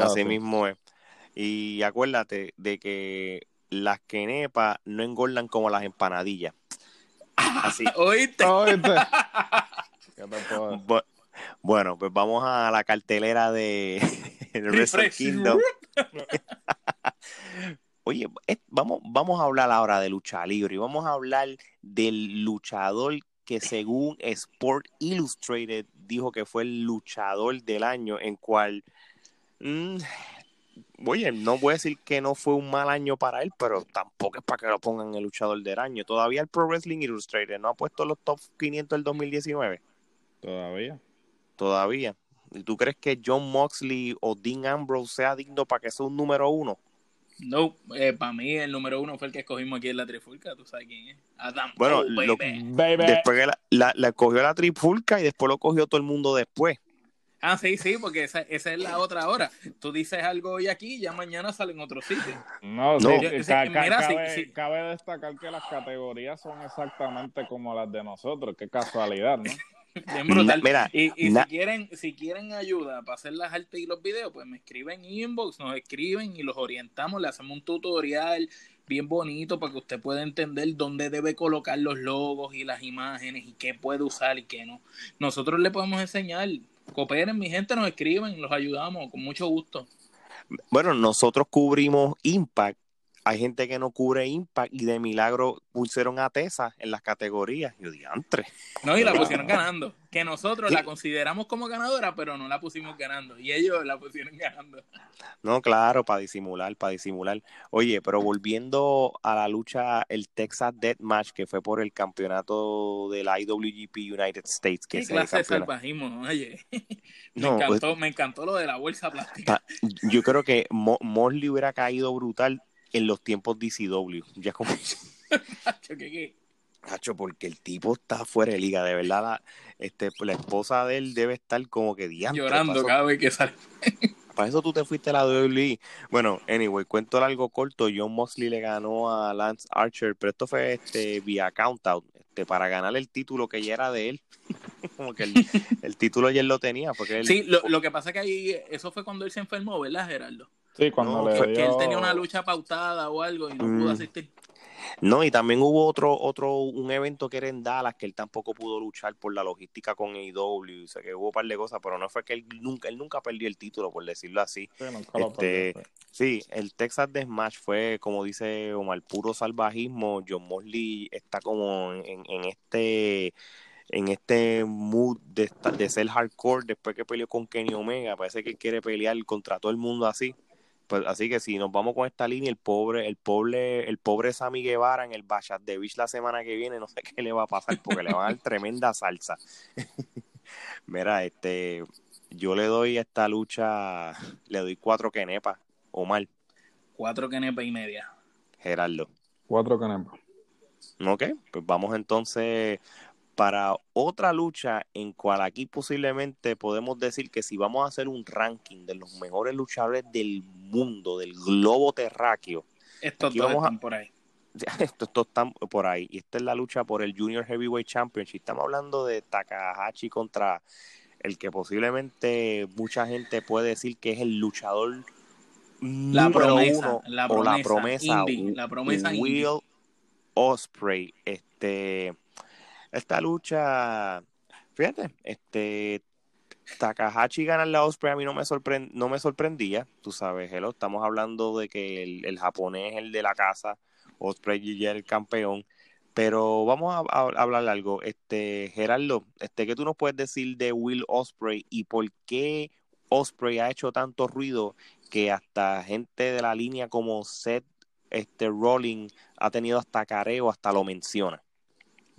así, mismo es. Y acuérdate de que las quenepas no engordan como las empanadillas.
Así. ¿Oíste?
bueno, pues vamos a la cartelera de Wrestle Kingdom. Oye, vamos, vamos a hablar ahora de lucha libre y vamos a hablar del luchador que según Sport Illustrated dijo que fue el luchador del año, en cual, mm, oye, no voy a decir que no fue un mal año para él, pero tampoco es para que lo pongan el luchador del año. Todavía el Pro Wrestling Illustrated no ha puesto los top 500 del 2019.
Todavía.
Todavía. ¿Y tú crees que John Moxley o Dean Ambrose sea digno para que sea un número uno?
No, eh, para mí el número uno fue el que escogimos aquí en la trifulca, tú sabes quién es. Adam.
Bueno, después la, la, cogió la trifulca y después lo cogió todo el mundo después.
Ah, sí, sí, porque esa, esa, es la otra hora. Tú dices algo hoy aquí y ya mañana sale en otro sitio.
No, no. cabe, cabe, destacar que las categorías son exactamente como las de nosotros. Qué casualidad, ¿no?
Bien brutal. Mira, y, y si quieren, si quieren ayuda para hacer las artes y los videos, pues me escriben inbox, nos escriben y los orientamos, le hacemos un tutorial bien bonito para que usted pueda entender dónde debe colocar los logos y las imágenes y qué puede usar y qué no. Nosotros le podemos enseñar. Cooperen, mi gente, nos escriben, los ayudamos con mucho gusto.
Bueno, nosotros cubrimos Impact hay gente que no cubre Impact y de milagro pusieron a Tesa en las categorías. Yo diantre.
No, y la pusieron ganando. Que nosotros la consideramos como ganadora, pero no la pusimos ganando. Y ellos la pusieron ganando.
No, claro, para disimular, para disimular. Oye, pero volviendo a la lucha, el Texas Death Match, que fue por el campeonato del IWGP United States. Que
¿Qué clase de salvajismo? Oye, me, pues encantó, me encantó lo de la bolsa plástica.
Yo creo que Mosley hubiera caído brutal en los tiempos DCW. Ya como.
¿Qué, qué?
Cacho, porque el tipo está fuera de liga, de verdad. La, este, la esposa de él debe estar como que.
Llorando cada vez que sale.
para eso tú te fuiste a la WWE. Bueno, anyway, cuento algo corto. John Mosley le ganó a Lance Archer, pero esto fue este vía countout, este, para ganar el título que ya era de él. Como que el, título ya él lo tenía. Porque
Sí, lo, que pasa que ahí, eso fue cuando él se enfermó, ¿verdad, Gerardo?
Sí, cuando le
dio... Que él tenía una lucha pautada o algo y no pudo mm. asistir.
No, y también hubo otro, otro, un evento que era en Dallas que él tampoco pudo luchar por la logística con AEW, o sea que hubo un par de cosas, pero no fue que él nunca, él nunca perdió el título, por decirlo así. Sí, este, sí, el Texas de Smash fue, como dice Omar, puro salvajismo. John Mosley está como en, en este en este mood de, de ser hardcore después que peleó con Kenny Omega, parece que quiere pelear contra todo el mundo así. Pues, así que si nos vamos con esta línea, el pobre, el pobre, el pobre Sammy Guevara en el Bachat de Beach la semana que viene, no sé qué le va a pasar porque le va a dar tremenda salsa. Mira, este, yo le doy a esta lucha, le doy cuatro quenepas, mal
Cuatro quenepas y media.
Gerardo.
Cuatro quenepas.
Ok, pues vamos entonces para otra lucha en cual aquí posiblemente podemos decir que si vamos a hacer un ranking de los mejores luchadores del mundo, del globo terráqueo,
estos dos están por ahí.
Estos, están por ahí. Y esta es la lucha por el Junior Heavyweight Championship. Estamos hablando de Takahashi contra el que posiblemente mucha gente puede decir que es el luchador
la promesa, la promesa, o la promesa, la promesa
Will Osprey. Este esta lucha, fíjate, este Takahashi ganar la Osprey a mí no me, sorprend, no me sorprendía, tú sabes, hello, estamos hablando de que el, japonés es el de la casa, Osprey ya el campeón, pero vamos a, hablar algo, este Gerardo, este, ¿qué tú nos puedes decir de Will Osprey y por qué Osprey ha hecho tanto ruido que hasta gente de la línea como Seth este, Rolling ha tenido hasta careo, hasta lo menciona?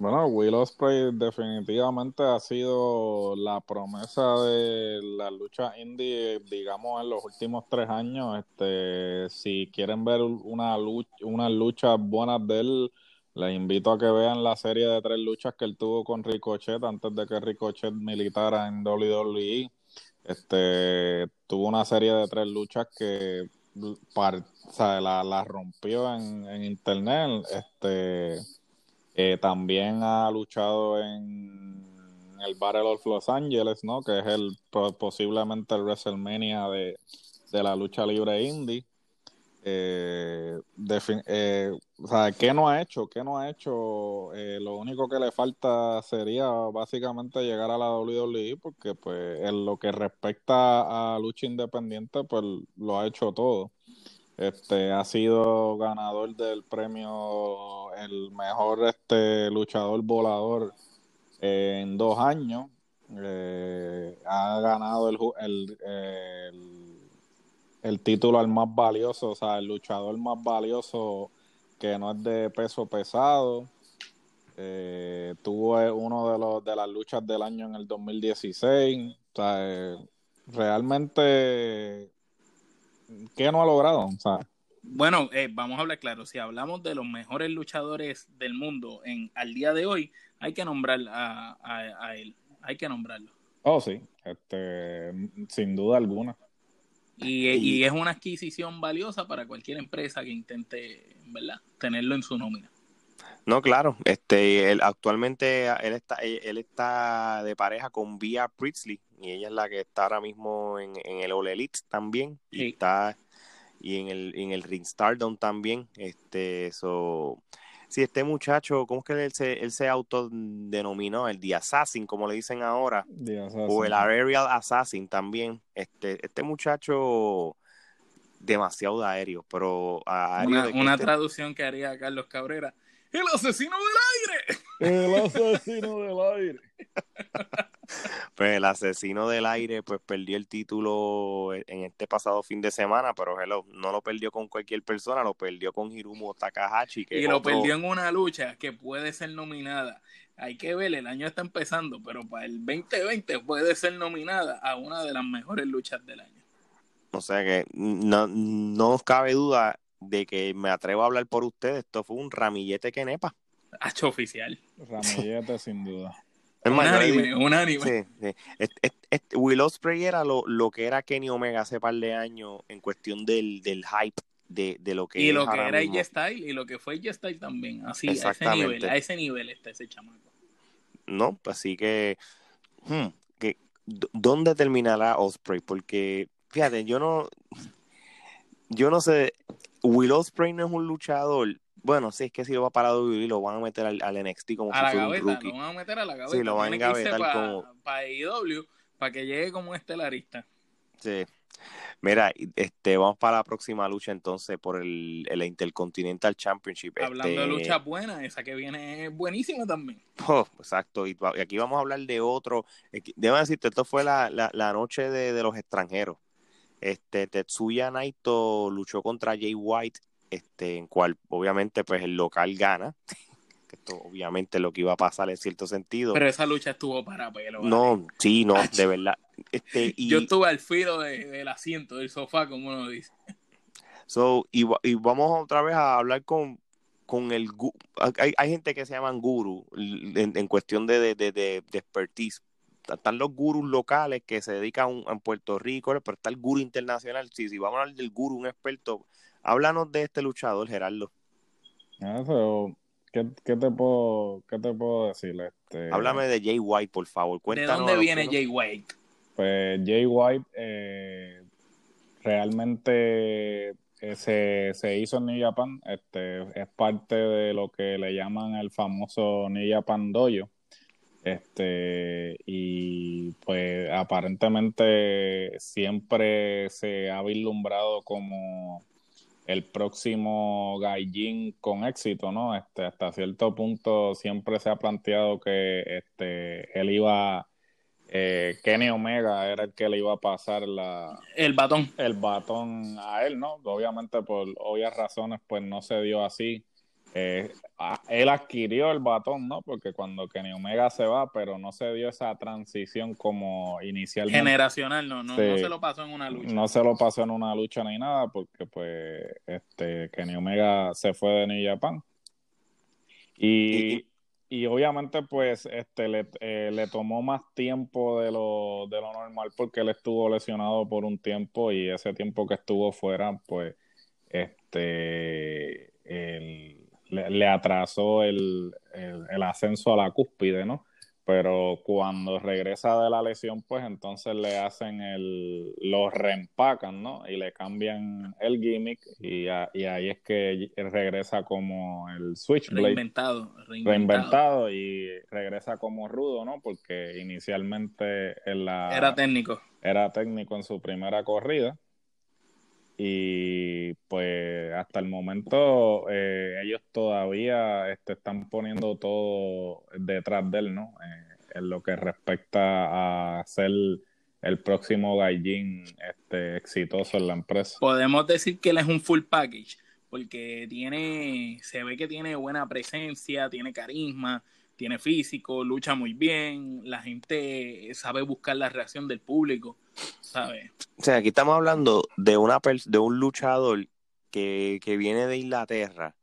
Bueno, Will Ospreay definitivamente ha sido la promesa de la lucha indie, digamos, en los últimos tres años. Este, si quieren ver una lucha, unas luchas buenas de él, les invito a que vean la serie de tres luchas que él tuvo con Ricochet antes de que Ricochet militara en WWE. Este, tuvo una serie de tres luchas que la, la, rompió en, en internet. Este eh, también ha luchado en el Battle of Los Angeles, ¿no? Que es el posiblemente el WrestleMania de, la lucha libre indie. Eh, eh, o sea, ¿qué no ha hecho? ¿Qué no ha hecho? lo único que le falta sería básicamente llegar a la WWE porque pues en lo que respecta a lucha independiente pues lo ha hecho todo. Este ha sido ganador del premio el mejor este luchador volador en dos años. Eh, ha ganado el, el, el, título al más valioso, o sea, el luchador más valioso que no es de peso pesado. Eh, tuvo uno de los de las luchas del año en el 2016. O sea, eh, realmente ¿qué no ha logrado?
bueno, eh, vamos a hablar claro. Si hablamos de los mejores luchadores del mundo en al día de hoy, hay que nombrar a, él. Hay que nombrarlo.
Oh, sí. Este, sin duda alguna.
Y, es una adquisición valiosa para cualquier empresa que intente, ¿verdad? Tenerlo en su nómina.
No, claro. Este, él, actualmente él está, él está de pareja con Via Priestley y ella es la que está ahora mismo en, el All Elite también y está y en el en el Ring Stardom también. Este, eso. Si este muchacho, ¿cómo es que él se, él se autodenominó? El The Assassin, como le dicen ahora. O el Aerial Assassin también. Este, este muchacho demasiado aéreo, pero
una, una este traducción que haría Carlos Cabrera el asesino del
aire. El asesino del aire.
pues el asesino del aire pues perdió el título en este pasado fin de semana, pero hello, no lo perdió con cualquier persona, lo perdió con Hiromu Takahashi.
y lo perdió en una lucha que puede ser nominada. Hay que ver, el año está empezando, pero para el 2020 puede ser nominada a una de las mejores luchas del año.
O sea que no, no cabe duda de que me atrevo a hablar por ustedes, esto fue un ramillete que nepa.
Hacho oficial.
Ramillete sin duda.
un anime, un anime.
Sí, sí. este, Will Ospreay era lo, lo, que era Kenny Omega hace par de años en cuestión del, del hype de, de, lo que
y lo que era AJ Style y lo que fue AJ Style también así a ese nivel a ese nivel está ese chamaco
no así que, hmm, que dónde terminará Osprey porque fíjate yo no yo no sé Will Osprey no es un luchador bueno, sí, es que si lo va para WWE lo van a meter al, al NXT como
a si fuera gaveta, un rookie. Lo van a meter a la gaveta. Sí, lo van a engavetar como... Para AEW, para que llegue como estelarista.
Sí. Mira, este, vamos para la próxima lucha entonces por el, el Intercontinental Championship.
Hablando de este lucha buena, esa que viene es buenísima también.
Oh, exacto, y, aquí vamos a hablar de otro. Debo decirte, esto fue la, la, la noche de, de, los extranjeros. Este, Tetsuya Naito luchó contra Jay White este, en cual obviamente pues el local gana. Esto obviamente lo que iba a pasar en cierto sentido.
Pero esa lucha estuvo para pelo.
No, sí, no, de verdad. Este,
Yo estuve al filo del asiento, del sofá, como uno dice.
So, y, y vamos otra vez a hablar con, con el... Hay, hay gente que se llaman guru en, en cuestión de, de, de, expertise. Están los gurus locales que se dedican en Puerto Rico, pero está el guru internacional. Sí, si vamos a hablar del guru, un experto, Háblanos de este luchador, Gerardo.
Ah, ¿qué, te puedo, ¿Qué te puedo decir? Este...
Háblame de Jay White, por favor.
Cuéntanos ¿De dónde viene Jay White?
Pues Jay White eh, realmente eh, se, se, hizo en New Japan. Este, es parte de lo que le llaman el famoso New Japan Dojo. Este, y pues aparentemente siempre se ha vislumbrado como el próximo Gaijin con éxito, ¿no? Este, hasta cierto punto siempre se ha planteado que este, él iba, eh, Kenny Omega era el que le iba a pasar la...
El batón.
El batón a él, ¿no? Obviamente por obvias razones pues no se dio así. Eh, él adquirió el batón, ¿no? Porque cuando Kenny Omega se va, pero no se dio esa transición como inicialmente.
Generacional, no, no, no se lo pasó en una lucha.
No se lo pasó en una lucha ni nada, porque pues este Kenny Omega se fue de New Japan. Y, y obviamente pues este le, eh, le, tomó más tiempo de lo, de lo normal porque él estuvo lesionado por un tiempo y ese tiempo que estuvo fuera, pues este el le, atrasó el, ascenso a la cúspide, ¿no? Pero cuando regresa de la lesión, pues entonces le hacen el, lo reempacan, ¿no? Y le cambian el gimmick y, y ahí es que regresa como el Switchblade.
Reinventado,
reinventado. Reinventado y regresa como rudo, ¿no? Porque inicialmente en la...
Era técnico.
Era técnico en su primera corrida y pues hasta el momento eh, ellos todavía este, están poniendo todo detrás de él, ¿no? Eh, en lo que respecta a ser el próximo Gaijin este, exitoso en la empresa.
Podemos decir que él es un full package, porque tiene, se ve que tiene buena presencia, tiene carisma, tiene físico, lucha muy bien, la gente sabe buscar la reacción del público, ¿sabes?
O sea, aquí estamos hablando de una de un luchador que, viene de Inglaterra,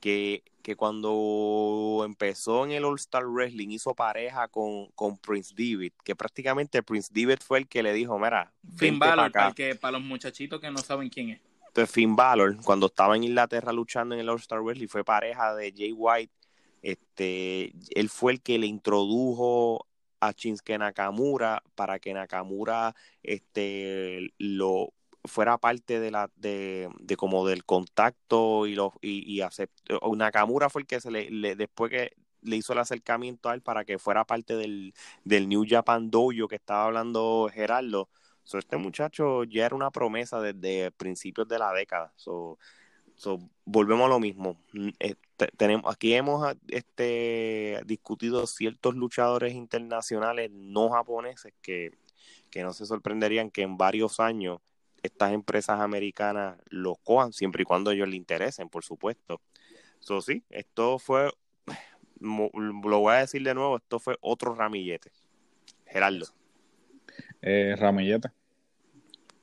que, que, cuando empezó en el All Star Wrestling hizo pareja con, con Prince David, que prácticamente Prince David fue el que le dijo, mira,
Finn Balor, para, que, para los muchachitos que no saben quién es.
Entonces Finn Balor, cuando estaba en Inglaterra luchando en el All Star Wrestling, fue pareja de Jay White este, él fue el que le introdujo a Shinsuke Nakamura para que Nakamura este, lo fuera parte de la de, de como del contacto y lo y, y aceptó. Nakamura fue el que se le, después que le hizo el acercamiento a él para que fuera parte del, del New Japan Dojo que estaba hablando Gerardo. So, este muchacho ya era una promesa desde principios de la década. So, volvemos a lo mismo. Tenemos, aquí hemos ah, este, discutido ciertos luchadores internacionales no japoneses que, no se sorprenderían que en varios años estas empresas americanas los cojan, siempre y cuando ellos les interesen, por supuesto. So, sí, esto fue, lo voy a decir de nuevo, esto fue otro ramillete. Gerardo.
Eh, ramillete.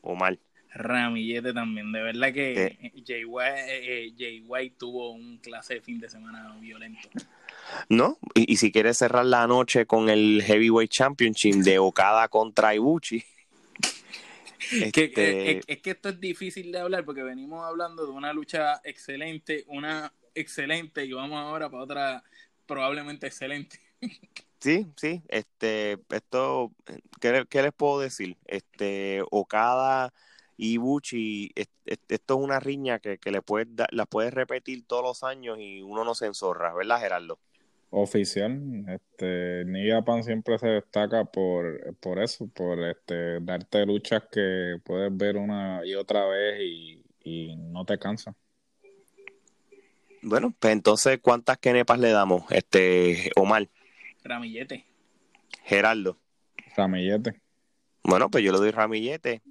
O mal.
Ramillete también. De verdad que Jay White, eh, Jay White, tuvo un clase de fin de semana violento.
¿No? Y, si quieres cerrar la noche con el Heavyweight Championship de Okada contra Ibuchi.
Este es, que esto es difícil de hablar porque venimos hablando de una lucha excelente, una excelente y vamos ahora para otra probablemente excelente.
Sí, sí, este, esto, ¿qué, qué les puedo decir? Este, Okada y Buchi, esto es una riña que, le puedes la puedes repetir todos los años y uno no se enzorra, ¿verdad, Gerardo?
Oficial, este, New Japan siempre se destaca por, por eso, por este, darte luchas que puedes ver una y otra vez y, y no te cansa.
Bueno, pues entonces, ¿cuántas kenepas le damos, este, Omar?
Ramillete.
Gerardo.
Ramillete.
Bueno, pues yo le doy ramillete.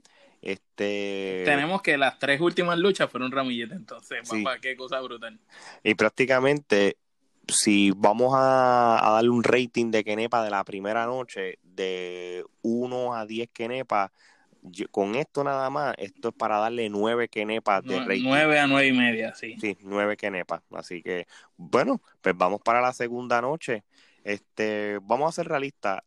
Este...
Tenemos que las tres últimas luchas fueron ramillete, entonces, papá, qué cosa brutal.
Y prácticamente, si vamos a, darle un rating de Kenepa de la primera noche, de 1 a 10 Kenepa, con esto nada más, esto es para darle 9 Kenepas de rating.
9 a 9 y media, sí.
Sí, 9 Kenepas. Así que, bueno, pues vamos para la segunda noche. Este, vamos a ser realistas.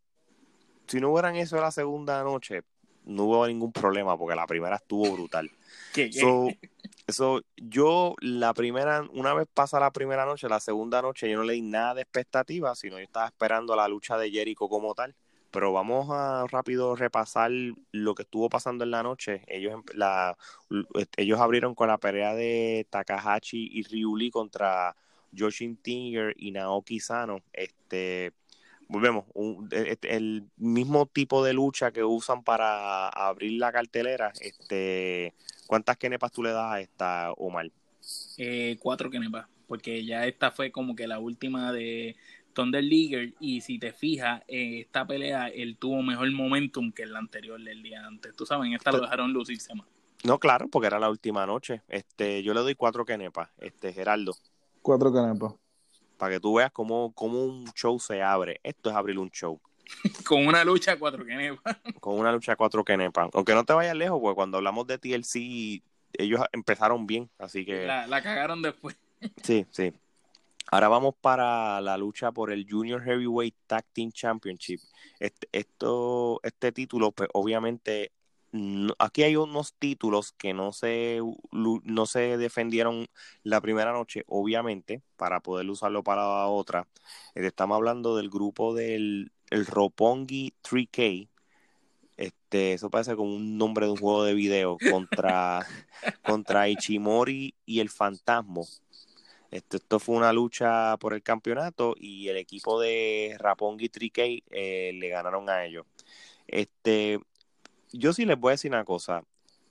Si no hubieran eso la segunda noche, no hubo ningún problema porque la primera estuvo brutal. Eso, yo la primera, una vez pasa la primera noche, la segunda noche yo no le di nada de expectativa, sino yo estaba esperando la lucha de Jericho como tal. Pero vamos a rápido repasar lo que estuvo pasando en la noche. Ellos, em, la, ellos abrieron con la pelea de Takahashi y Ryuli contra Yoshin Tinger y Naoki Sano. Este, volvemos, e, e, el, mismo tipo de lucha que usan para abrir la cartelera, este, ¿cuántas kenepas tú le das a esta, Omar?
Eh, cuatro kenepas, porque ya esta fue como que la última de Thunder Leaguer y si te fijas, esta pelea él tuvo mejor momentum que la anterior del día antes. Tú sabes, esta lo dejaron lucirse más.
No, claro, porque era la última noche. Este, yo le doy cuatro kenepas, este, Gerardo.
Cuatro kenepas
para que tú veas cómo, cómo un show se abre. Esto es abrir un show.
Con una lucha cuatro kenepas.
Con una lucha cuatro kenepas. Aunque no te vayas lejos, porque cuando hablamos de TLC, ellos empezaron bien, así que...
La, cagaron después.
Sí, sí. Ahora vamos para la lucha por el Junior Heavyweight Tag Team Championship. Este, esto, este título, pues obviamente aquí hay unos títulos que no se, no se defendieron la primera noche, obviamente, para poder usarlo para la otra. Eh, estamos hablando del grupo del el Ropongi 3K. Este, eso parece como un nombre de un juego de video contra, contra Ichimori y el Fantasma. Este, esto fue una lucha por el campeonato y el equipo de Rapongi 3K eh, le ganaron a ellos. Este, yo sí les voy a decir una cosa.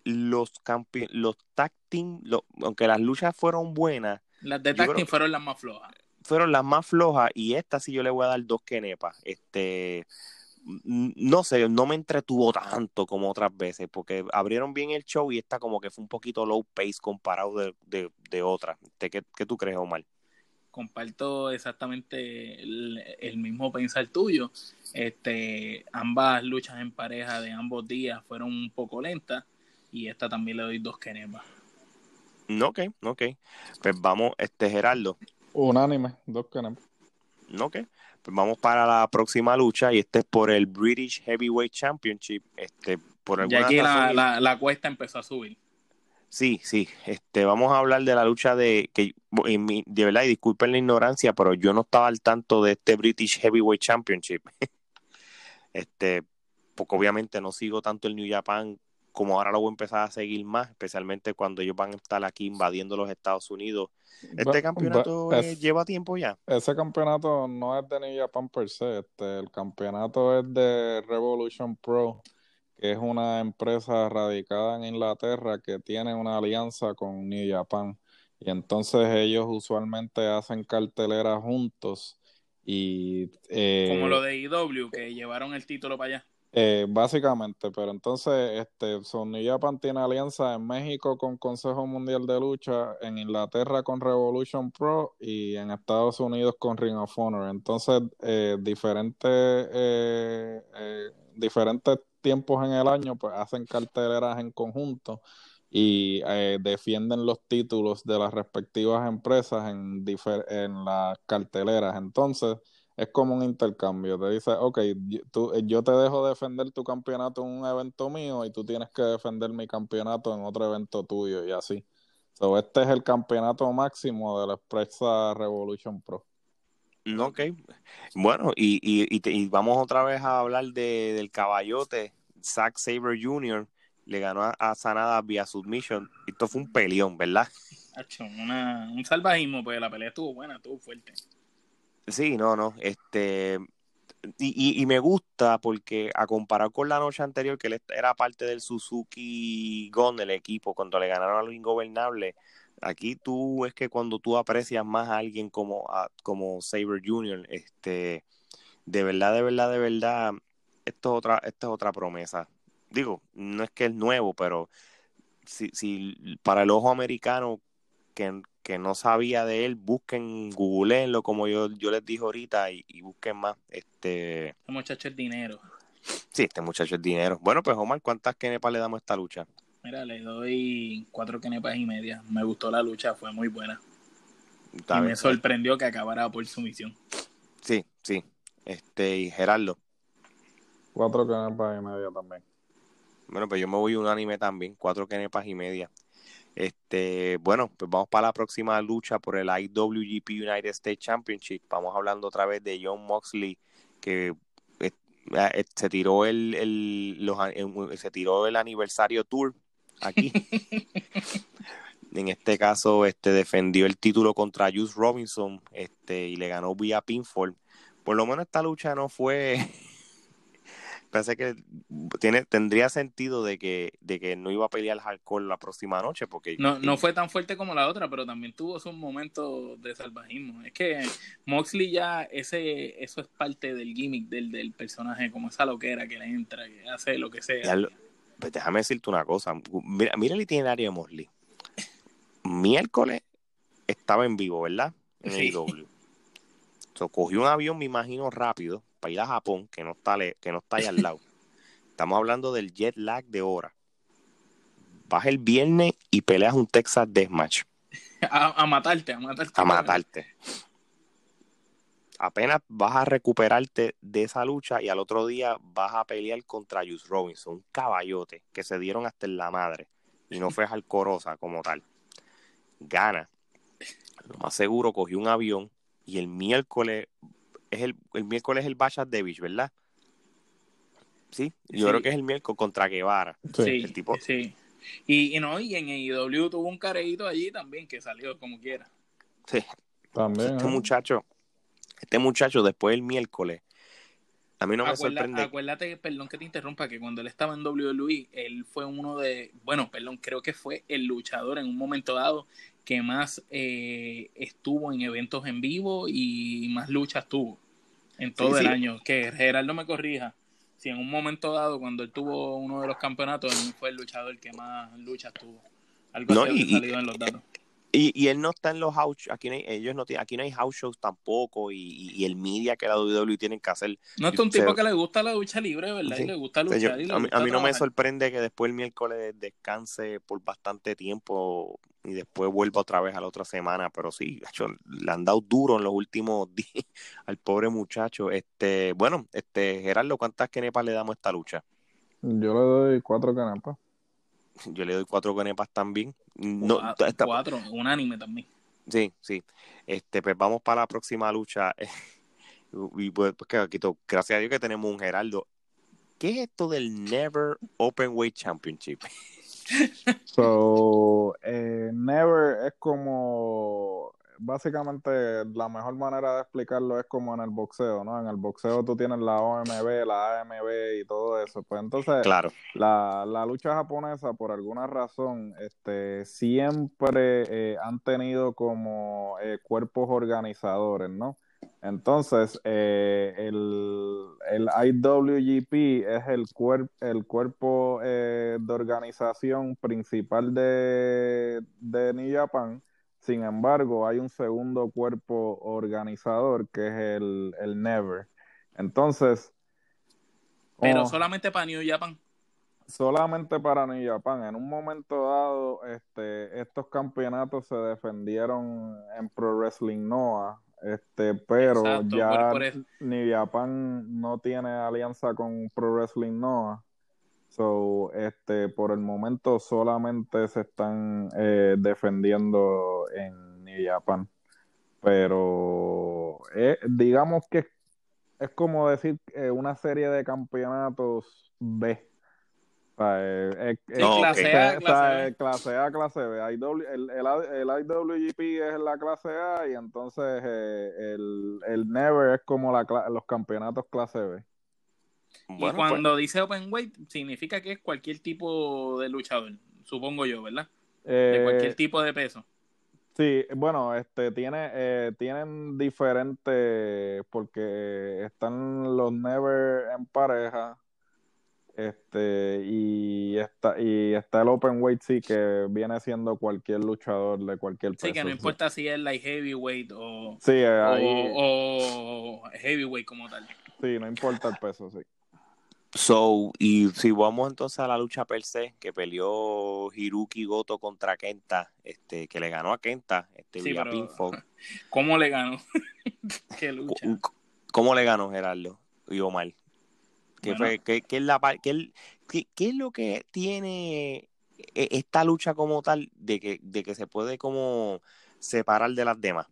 Los campe los tag team, aunque las luchas fueron buenas.
Las de tag team fueron las más flojas.
Fueron las más flojas y esta sí yo le voy a dar dos kenepas. Este, no sé, no me entretuvo tanto como otras veces porque abrieron bien el show y esta como que fue un poquito low pace comparado de, de, de otras. ¿Qué, ¿Qué tú crees, Omar?
Comparto exactamente el, mismo pensar tuyo. Este, ambas luchas en pareja de ambos días fueron un poco lentas y esta también le doy dos kenepas.
Ok, ok. Pues vamos, este Gerardo.
Unánime, dos kenepas.
Ok. Pues vamos para la próxima lucha y este es por el British Heavyweight Championship. Este, por
y aquí la, la cuesta empezó a subir.
Sí, sí. Este, vamos a hablar de la lucha de que de verdad y disculpen la ignorancia, pero yo no estaba al tanto de este British Heavyweight Championship. este, porque obviamente no sigo tanto el New Japan como ahora lo voy a empezar a seguir más, especialmente cuando ellos van a estar aquí invadiendo los Estados Unidos. ¿Este campeonato lleva tiempo ya?
Ese campeonato no es de New Japan per se, este, el campeonato es de Revolution Pro que es una empresa radicada en Inglaterra que tiene una alianza con New Japan. Y entonces ellos usualmente hacen carteleras juntos. Y,
eh, Como lo de IW, que llevaron el título para allá.
Eh, básicamente, pero entonces este, New Japan tiene alianza en México con Consejo Mundial de Lucha, en Inglaterra con Revolution Pro y en Estados Unidos con Ring of Honor. Entonces, eh, diferentes, diferentes tiempos en el año, pues hacen carteleras en conjunto. y eh, defienden los títulos de las respectivas empresas en, en las carteleras. Entonces, es como un intercambio. Te dice, ok, tú, yo te dejo defender tu campeonato en un evento mío y tú tienes que defender mi campeonato en otro evento tuyo y así. So, este es el campeonato máximo de la Expressa Revolution Pro.
Ok. Bueno, y, y, vamos otra vez a hablar de, del caballote. Zack Saber Jr. le ganó a, Sanada vía submission. Esto fue un peleón, ¿verdad?
un salvajismo, pues la pelea estuvo buena, estuvo fuerte.
Sí, no, no. Este, y, y, me gusta porque a comparar con la noche anterior, que él era parte del Suzuki Gon del equipo, cuando le ganaron a los ingobernables, aquí tú es que cuando tú aprecias más a alguien como, como Saber Jr., este, de verdad, de verdad, de verdad, esto es otra, esta es otra promesa. Digo, no es que es nuevo, pero si, si para el ojo americano que, que no sabía de él, busquen, googleenlo como yo, yo les dije ahorita y, busquen más. Este...
este muchacho es dinero.
Sí, este muchacho es dinero. Bueno, pues Omar, ¿cuántas kenepas le damos a esta lucha?
Mira, le doy cuatro kenepas y media. Me gustó la lucha, fue muy buena. y me sorprendió que acabara por sumisión.
Sí, sí. Este, y Gerardo.
Cuatro kenepas y media también.
Bueno, pues yo me voy un anime también, cuatro kenepas y media. Este, bueno, pues vamos para la próxima lucha por el IWGP United States Championship. Vamos hablando otra vez de John Moxley, que eh, eh, se tiró el, el se tiró el aniversario tour aquí. en este caso, este defendió el título contra Juice Robinson, este, y le ganó vía pinfall. Por lo menos esta lucha no fue pensé que tiene, tendría sentido de que, de que no iba a pelear hardcore la próxima noche porque
no, no fue tan fuerte como la otra, pero también tuvo sus momentos de salvajismo. Es que Moxley ya ese eso es parte del gimmick del, del personaje, como esa loquera que le entra, que hace lo que sea.
pues déjame decirte una cosa, mira, mira el itinerario de Moxley. Miércoles estaba en vivo, ¿verdad? En el IW. cogió un avión, me imagino, rápido para ir a Japón, que no está, que no está ahí al lado. Estamos hablando del jet lag de hora. Vas el viernes y peleas un Texas Deathmatch.
A, matarte, a matarte.
A matarte. Apenas vas a recuperarte de esa lucha y al otro día vas a pelear contra Juice Robinson, un caballote que se dieron hasta en la madre y no fue Alcorosa como tal. Gana. Lo más seguro cogió un avión y el miércoles es el, el miércoles es el Bachas Davis, ¿verdad? Sí, yo creo que es el miércoles contra Guevara.
Sí, el tipo. Sí. Y, no, y en AEW tuvo un careíto allí también que salió como quiera.
Sí. También. Este muchacho, este muchacho después del miércoles, a mí no me sorprende.
Acuérdate, perdón que te interrumpa, que cuando él estaba en WWE, él fue uno de, bueno, perdón, creo que fue el luchador en un momento dado que más eh, estuvo en eventos en vivo y más luchas tuvo en todo el año. Que Gerardo me corrija. Si en un momento dado, cuando él tuvo uno de los campeonatos, él fue el luchador que más luchas tuvo. Algo no, así salido en los datos.
Y, y, él no está en los house aquí no hay, ellos no aquí no hay house shows tampoco y, y, el media que la WWE tienen que hacer.
No es un tipo que le gusta la lucha libre, ¿verdad? Y le gusta luchar.
a, mí, no me sorprende que después el miércoles descanse por bastante tiempo y después vuelva otra vez a la otra semana, pero sí, le han dado duro en los últimos días al pobre muchacho. Este, bueno, este Gerardo, ¿cuántas kenepas le damos a esta lucha?
Yo le doy cuatro kenepas
yo le doy cuatro canepas también.
No, cuatro, unánime también.
Sí, sí. Este, pues vamos para la próxima lucha. y pues, pues gracias a Dios que tenemos un Geraldo. ¿Qué es esto del Never Open Weight Championship?
So, eh, Never es como básicamente la mejor manera de explicarlo es como en el boxeo, ¿no? En el boxeo tú tienes la OMB, la AMB y todo eso. Pues entonces,
claro.
la, la lucha japonesa, por alguna razón, este, siempre eh, han tenido como eh, cuerpos organizadores, ¿no? Entonces, eh, el, el, IWGP es el, cuer el cuerpo de organización principal de, de New Japan sin embargo, hay un segundo cuerpo organizador que es el, el Never. Entonces.
Pero oh, solamente para New Japan.
solamente para New Japan. En un momento dado, este, estos campeonatos se defendieron en Pro Wrestling Noah, este, pero ya New Japan no tiene alianza con Pro Wrestling Noah. So, este, por el momento solamente se están eh, defendiendo en New Japan. Pero eh, digamos que es como decir eh, una serie de campeonatos B. clase, A, clase, A, clase B. el, el, IWGP es la clase A y entonces el, el Never es como la, los campeonatos clase B
y pues. cuando dice open weight, significa que es cualquier tipo de luchador, supongo yo, ¿verdad? de cualquier eh, tipo de peso.
Sí, bueno, este tiene, eh, tienen diferentes, porque están los never en pareja, este, y está, y está el open weight, sí, que viene siendo cualquier luchador de cualquier peso.
Sí, que no importa si es like heavyweight o,
sí,
o heavyweight como tal.
Sí, no importa el peso, sí.
So, y si vamos entonces a la lucha per se, que peleó Hiruki Goto contra Kenta, este, que le ganó a Kenta, este,
vía ¿Cómo le ganó? ¿Qué lucha?
¿Cómo le ganó Gerardo y Omar? ¿Qué, fue, es la, lo que tiene e, esta lucha como tal de que, de que se puede como separar de las demás?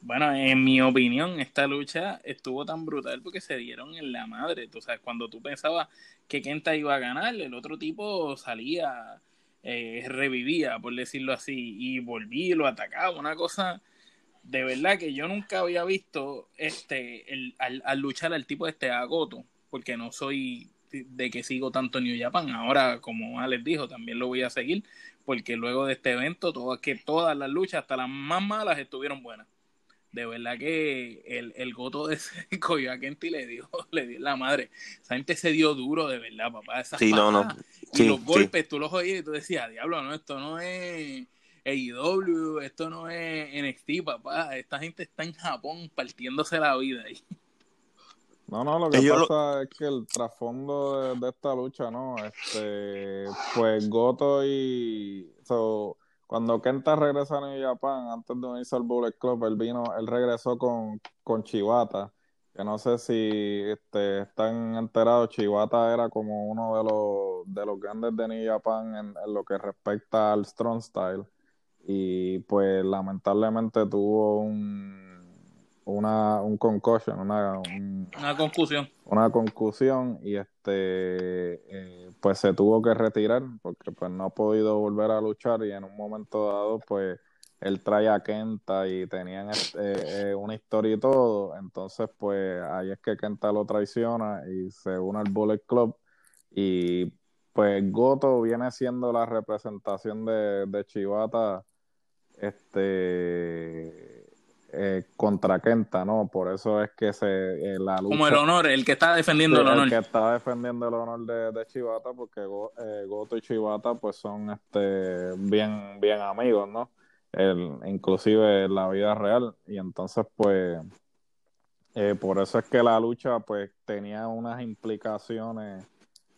Bueno, en mi opinión, esta lucha estuvo tan brutal porque se dieron en la madre. O sea, cuando tú pensabas que Kenta iba a ganar, el otro tipo salía, eh, revivía, por decirlo así, y volvía y lo atacaba. Una cosa de verdad que yo nunca había visto este el, al, luchar al tipo de este Agoto, porque no soy de que sigo tanto New Japan. Ahora, como Alex dijo, también lo voy a seguir, porque luego de este evento, todo, que todas las luchas, hasta las más malas, estuvieron buenas de verdad que el, el goto de ese cogió a Kenty le dio, le dio la madre. Esa gente se dio duro, de verdad, papá.
sí, no, no.
y los golpes, tú los oías y tú decías, diablo, no, esto no es AEW, esto no es NXT, papá. Esta gente está en Japón partiéndose la vida ahí.
No, no, lo que pasa es que el trasfondo de, esta lucha, ¿no? Este, pues Goto y cuando Kenta regresa a New Japan, antes de unirse al Bullet Club, él vino, él regresó con, con Chivata, que no sé si este, están enterados, Chivata era como uno de los, de los grandes de New Japan en, en lo que respecta al Strong Style. Y pues lamentablemente tuvo un una un concussion, una,
una concusión.
Una concusión y este eh, pues se tuvo que retirar porque pues no ha podido volver a luchar y en un momento dado pues él trae a Kenta y tenían este, eh, una historia y todo, entonces pues ahí es que Kenta lo traiciona y se une al Bullet Club y pues Goto viene siendo la representación de, de Chivata este eh, contra Kenta, ¿no? Por eso es que se eh, la lucha,
Como el honor, el que está defendiendo el honor.
El que está defendiendo el honor de, de Chivata, porque eh, Goto y Chivata pues son este bien, bien amigos, ¿no? El, inclusive en la vida real. Y entonces, pues, por eso es que la lucha pues tenía unas implicaciones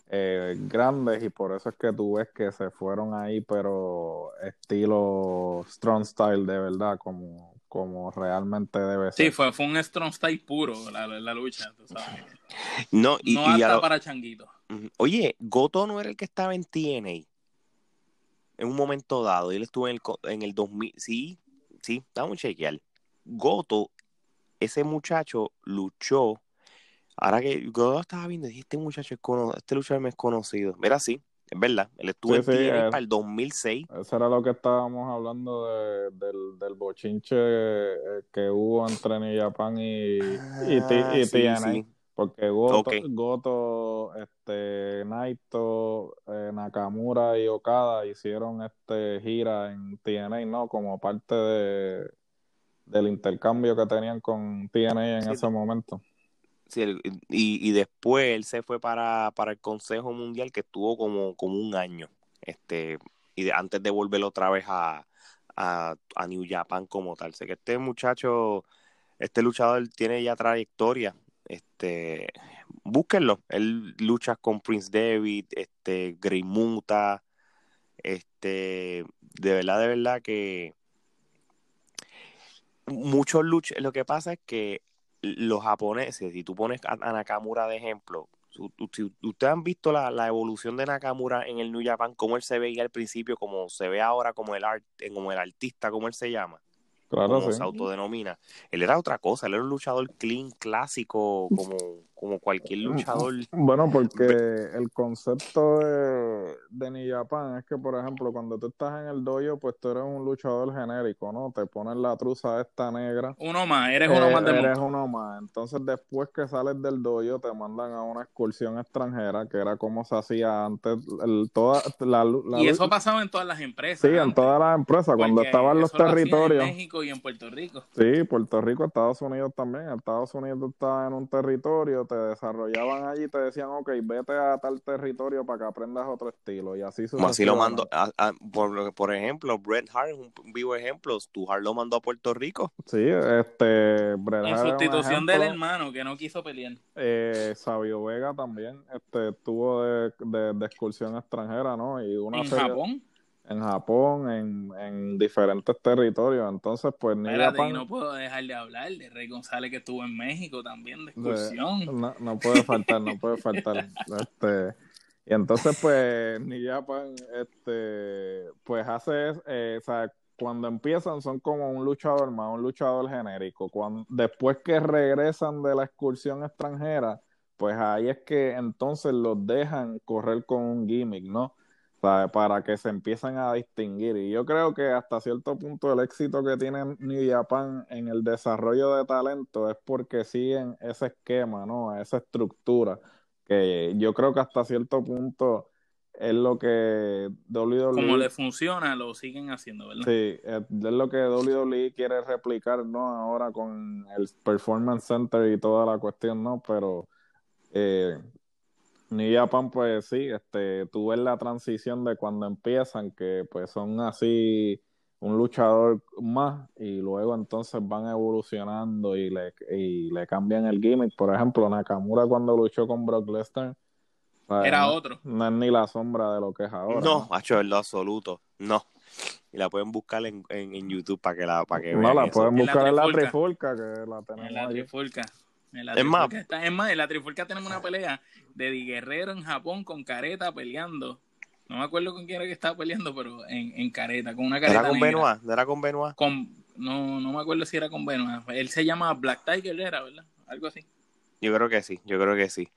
grandes y por eso es que tú ves que se fueron ahí, pero estilo Strong Style de verdad, como como realmente debe ser.
Sí, fue, fue un strong style puro la, la lucha, tú sabes.
No, y,
no para changuito.
Oye, Goto no era el que estaba en TNA en un momento dado. Él estuvo en el, en el 2000. Sí, sí, vamos a chequear. Goto, ese muchacho luchó. Ahora que Goto estaba viendo, dije, este muchacho es conocido, este luchador me es conocido. Mira, sí, es verdad, él estuvo en TNA para el 2006.
Eso era lo que estábamos hablando de, del, del bochinche eh, que hubo entre New Japan y, y, TNA. Ah, Porque Goto, Goto este, Naito, eh, Nakamura y Okada hicieron este gira en TNA, ¿no? Como parte de, del intercambio que tenían con TNA en ese momento
y, después él se fue para, para el Consejo Mundial que estuvo como, como un año. Este, y antes de volver otra vez a, New Japan como tal. Sé que este muchacho, este luchador tiene ya trayectoria Este, búsquenlo. Él lucha con Prince David, este, Grey Muta, este, de verdad, de verdad que muchos luchas, lo que pasa es que los japoneses, si tú pones a, Nakamura de ejemplo, ustedes han visto la, la, evolución de Nakamura en el New Japan, cómo él se veía al principio, como se ve ahora como el art, como el artista, como él se llama. Claro, como se autodenomina. Él era otra cosa, él era un luchador clean, clásico, como, como cualquier mm, luchador.
Bueno, porque el concepto de, de New Japan es que, por ejemplo, cuando tú estás en el dojo, pues tú eres un luchador genérico, ¿no? Te ponen la truza esta negra.
Uno más, eres uno más
de Eres uno más. Entonces, después que sales del dojo, te mandan a una excursión extranjera, que era como se hacía antes. El, toda, la,
y eso pasaba en todas las empresas.
Sí, en todas las empresas, cuando estaban los territorios.
En México y en Puerto Rico.
Sí, Puerto Rico, Estados Unidos también. Estados Unidos estaba en un territorio, te desarrollaban allí y te decían, ok, vete a tal territorio para que aprendas otro estilo. Y así
Como así lo mandó, por, por ejemplo, Bret Hart, un vivo ejemplo, tu Hart lo mandó a Puerto Rico.
Sí, este,
Bret En sustitución del hermano que no quiso pelear.
Eh, Sabio Vega también, este, estuvo de, de, excursión extranjera, ¿no? Y una
¿En Japón?
En Japón, en, en diferentes territorios. Entonces, pues
ni Japan... no puedo dejar de hablar de Rey González que estuvo en México también de excursión.
no, no, puede faltar, no puede faltar. Este, y entonces, pues, ni Japan, este, pues hace, eh, o sea, cuando empiezan son como un luchador más, un luchador genérico. Cuando, después que regresan de la excursión extranjera, pues ahí es que entonces los dejan correr con un gimmick, ¿no? Para que se empiecen a distinguir. Y yo creo que hasta cierto punto el éxito que tiene New Japan en el desarrollo de talento es porque siguen ese esquema, ¿no? Esa estructura, que yo creo que hasta cierto punto es lo que WWE...
Como le funciona, lo siguen haciendo, ¿verdad?
Sí, es, lo que WWE quiere replicar, ¿no? Ahora con el Performance Center y toda la cuestión, ¿no? Pero... Eh, New Japan, pues sí, este, tú ves la transición de cuando empiezan, que pues son así un luchador más y luego entonces van evolucionando y le, y le cambian el gimmick. Por ejemplo, Nakamura cuando luchó con Brock Lesnar.
Era otro.
No es ni la sombra de lo que es ahora.
No, hecho en lo absoluto. No. Y la pueden buscar en, en, YouTube para que la para que
No, la pueden buscar en la, trifulca, que la tenemos.
En la trifulca. Es más, es más, en la trifulca tenemos una pelea de Di Guerrero en Japón con careta peleando. No me acuerdo con quién era que estaba peleando, pero en, en careta, con una careta.
¿Era con Benoit? ¿Era con Benoit?
Con, no, no me acuerdo si era con Benoit. Él se llama Black Tiger, era, ¿verdad? Algo así.
Yo creo que sí, yo creo que sí.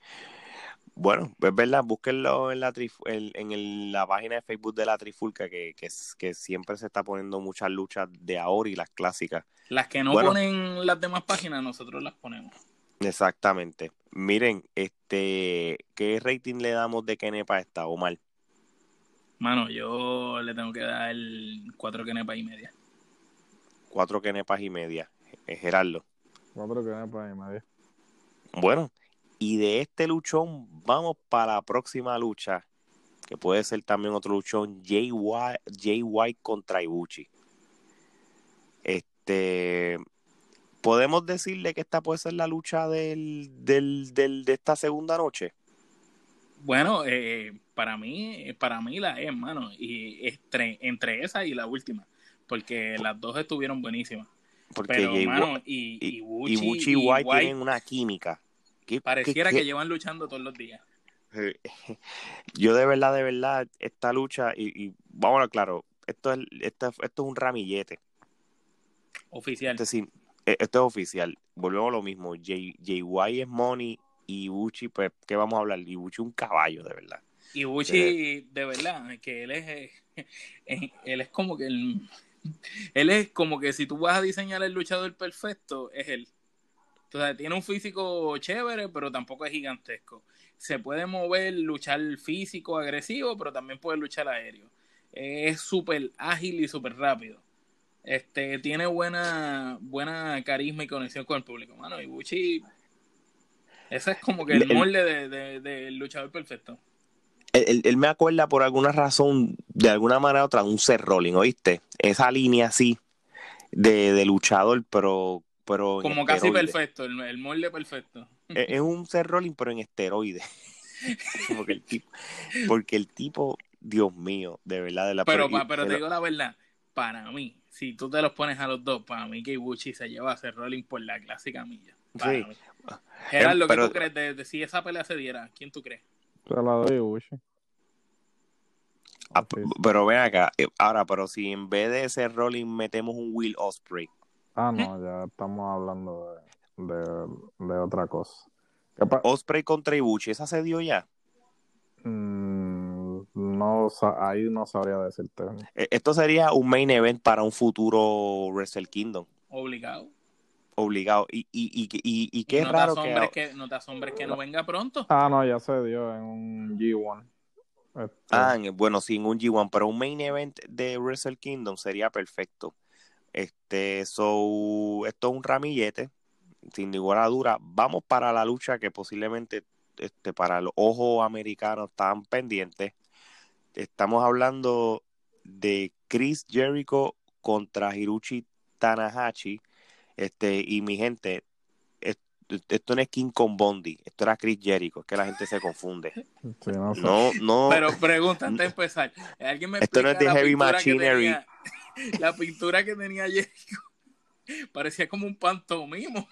Bueno, es verdad, búsquenlo en la, en, la página de Facebook de la Trifulca, que, que, que, siempre se está poniendo muchas luchas de ahora y las clásicas.
Las que no ponen las demás páginas, nosotros las ponemos.
Exactamente. Miren, este, ¿qué rating le damos de Kenepa a esta, Omar?
Mano, yo le tengo que dar cuatro Kenepas y media.
Cuatro Kenepas y media. Eh, Gerardo.
Cuatro Kenepas y media.
Bueno, y de este luchón vamos para la próxima lucha, que puede ser también otro luchón, Jay White, Jay White contra Ibuchi. Este, ¿Podemos decirle que esta puede ser la lucha del, del, del de esta segunda noche?
Bueno, eh, para mí, para mí la es, hermano, y entre, entre esa y la última, porque las dos estuvieron buenísimas. Porque Pero, y, y,
y, White, tienen una química.
pareciera que llevan luchando todos los días.
Yo de verdad, de verdad, esta lucha, y, y vamos a claro, esto es, esto, esto es un ramillete.
Oficial.
Es decir, e, esto es oficial. Volvemos a lo mismo. JY es Money y Ibuchi, pues, ¿qué vamos a hablar? Ibuchi un caballo, de verdad.
Ibuchi, de verdad, que él es, eh, eh, él es como que él, él es como que si tú vas a diseñar el luchador perfecto, es él. Entonces, tiene un físico chévere, pero tampoco es gigantesco. Se puede mover, luchar físico, agresivo, pero también puede luchar aéreo. Es súper ágil y súper rápido. Este, tiene buena, buena carisma y conexión con el público, mano. Ibuchi, ese es como que el, molde del de, luchador perfecto.
Él, me acuerda por alguna razón, de alguna manera u otra, un Seth Rolling, ¿oíste? Esa línea así de, luchador, pero, pero
como casi perfecto, el, molde perfecto.
es, un ser rolling, pero en esteroides. porque, el tipo, porque el tipo, Dios mío, de verdad, de la
Pero, pero, te digo la verdad, para mí, si tú te los pones a los dos, para mí que Ibuchi se lleva a hacer rolling por la clásica milla. Para sí. Gerardo, ¿qué tú crees de, si esa pelea se diera? ¿Quién tú crees?
Se la doy Ibuchi.
Ah, pero ven acá, eh, ahora, pero si en vez de ese rolling metemos un Will Osprey.
Ah, no, ya estamos hablando de, otra cosa.
Osprey contra Ibuchi, ¿esa se dio ya?
Mm, no, ahí no sabría decirte.
E, esto sería un main event para un futuro Wrestle Kingdom.
Obligado.
Obligado. Y, y, y, y, qué raro
que... que... No te asombres que no venga pronto.
Ah, no, ya se dio en un G1.
Este, ah, bueno, sin un G1, pero un main event de Wrestle Kingdom sería perfecto. Este, so, esto es un ramillete, sin ninguna duda. Vamos para la lucha que posiblemente este, para los ojos americanos están pendientes. Estamos hablando de Chris Jericho contra Hiruchi Tanahashi. Este, y mi gente, esto no es King con Bondi, esto era Chris Jericho, es que la gente se confunde. no, no,
Pero pregunta antes de empezar, ¿alguien me
Esto no es de Heavy Machinery.
la pintura que tenía Jericho parecía como un pantomimo.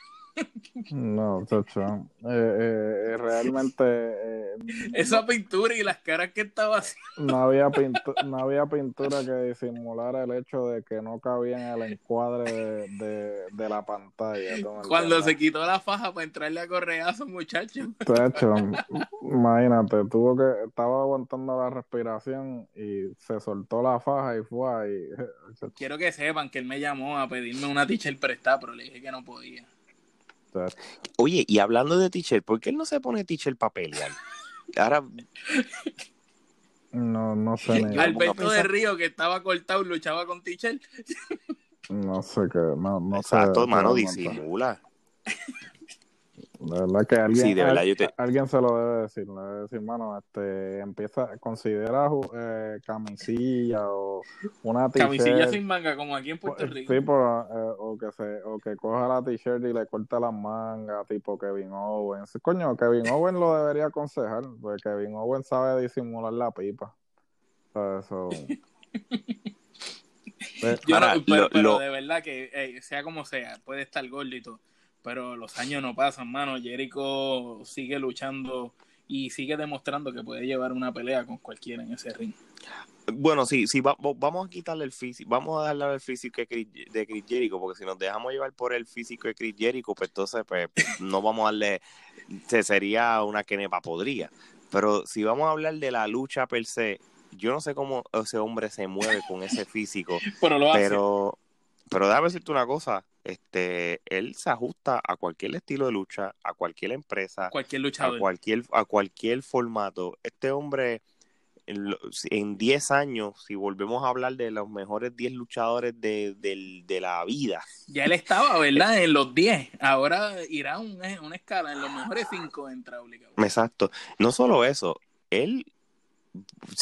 No, chacho. Eh, eh, eh, realmente.
Esa pintura y las caras que estaba haciendo.
No había, no había pintura que disimulara el hecho de que no cabía en el encuadre de, la pantalla.
Cuando se quitó la faja para entrarle a correazo, muchacho.
Chacho, imagínate, tuvo que. Estaba aguantando la respiración y se soltó la faja y fue ahí.
Quiero que sepan que él me llamó a pedirme una t-shirt prestada, pero le dije que no podía.
Oye, y hablando de teacher, ¿por qué él no se pone teacher para pelear? Ahora.
No, no sé.
Alberto de Río, que estaba cortado, luchaba con teacher.
No sé qué. No, no
Exacto, mano, disimula.
De verdad que alguien, alguien se lo debe decir, le debe decir, mano, este, empieza, considera eh, camisilla o una
t-shirt. Camisilla sin manga, como aquí en Puerto Rico.
Sí, eh, o, que se, o que coja la t-shirt y le corta las mangas, tipo Kevin Owens. Coño, Kevin Owens lo debería aconsejar, porque Kevin Owens sabe disimular la pipa. O eso...
Yo pero, de verdad que sea como sea, puede estar gordito pero los años no pasan, mano. Jericho sigue luchando y sigue demostrando que puede llevar una pelea con cualquiera en ese ring.
Bueno, sí, sí, vamos a quitarle el físico, vamos a darle el físico de Chris Jericho, porque si nos dejamos llevar por el físico de Chris Jericho, pues entonces pues, no vamos a darle, se sería una que nepa podría. Pero si vamos a hablar de la lucha per se, yo no sé cómo ese hombre se mueve con ese físico, pero, lo pero, pero déjame decirte una cosa, este, él se ajusta a cualquier estilo de lucha, a cualquier empresa,
cualquier
a cualquier, a cualquier formato. Este hombre, en 10 años, si volvemos a hablar de los mejores 10 luchadores de, la vida.
Ya él estaba, ¿verdad? En los 10. Ahora irá una, una escala, en los mejores 5 entra obligado.
Exacto. No solo eso, él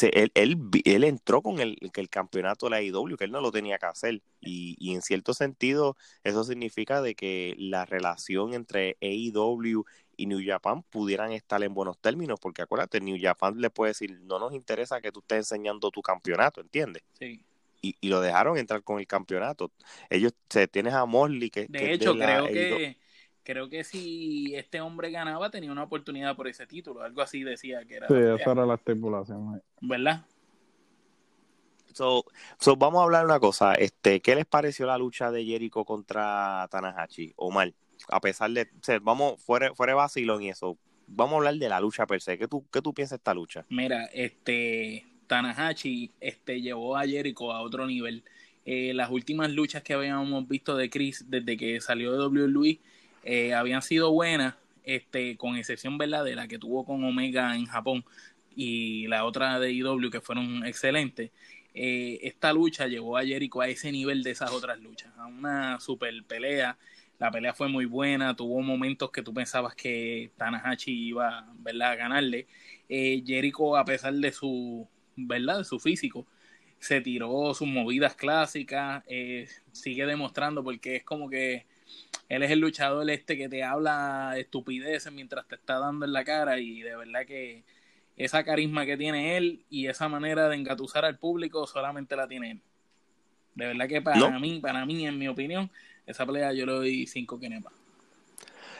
él, él, entró con el, el, campeonato de la IW, que él no lo tenía que hacer. Y, y, en cierto sentido, eso significa de que la relación entre AEW y New Japan pudieran estar en buenos términos, porque acuérdate, New Japan le puede decir, no nos interesa que tú estés enseñando tu campeonato, ¿entiendes?
Sí.
Y, y lo dejaron entrar con el campeonato. Ellos, se tienes a Morley que...
De hecho, creo que creo que si este hombre ganaba tenía una oportunidad por ese título, algo así decía que era.
Sí, esa era la estipulación.
¿Verdad?
So, vamos a hablar una cosa, este, ¿qué les pareció la lucha de Jericho contra Tanahashi? Omar, a pesar de, vamos, fuera, fuera de vacilón y eso, vamos a hablar de la lucha per se, ¿qué tú, qué tú piensas de esta lucha?
Mira, este, Tanahashi, este, llevó a Jericho a otro nivel. Eh, las últimas luchas que habíamos visto de Chris desde que salió de WWE eh, habían sido buenas, este, con excepción ¿verdad? de la que tuvo con Omega en Japón y la otra de IW que fueron excelentes. Eh, esta lucha llevó a Jericho a ese nivel de esas otras luchas, a una super pelea. La pelea fue muy buena, tuvo momentos que tú pensabas que Tanahashi iba ¿verdad? a ganarle. Eh, Jericho, a pesar de su, ¿verdad? De su físico, se tiró sus movidas clásicas, sigue demostrando porque es como que él es el luchador este que te habla estupideces mientras te está dando en la cara y de verdad que esa carisma que tiene él y esa manera de engatusar al público solamente la tiene él. De verdad que para mí, para mí, en mi opinión, esa pelea yo le doy cinco kenepa.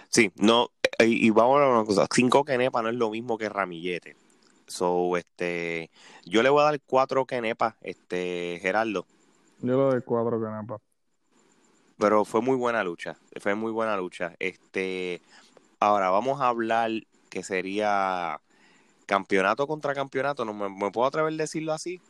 Sí, no, y, vamos a una cosa, cinco kenepa no es lo mismo que ramillete. So, este, yo le voy a dar cuatro kenepa, este, Gerardo.
Yo le doy cuatro kenepa.
Pero fue muy buena lucha, fue muy buena lucha. Este, ahora vamos a hablar que sería campeonato contra campeonato, ¿no me, puedo atrever a decirlo así?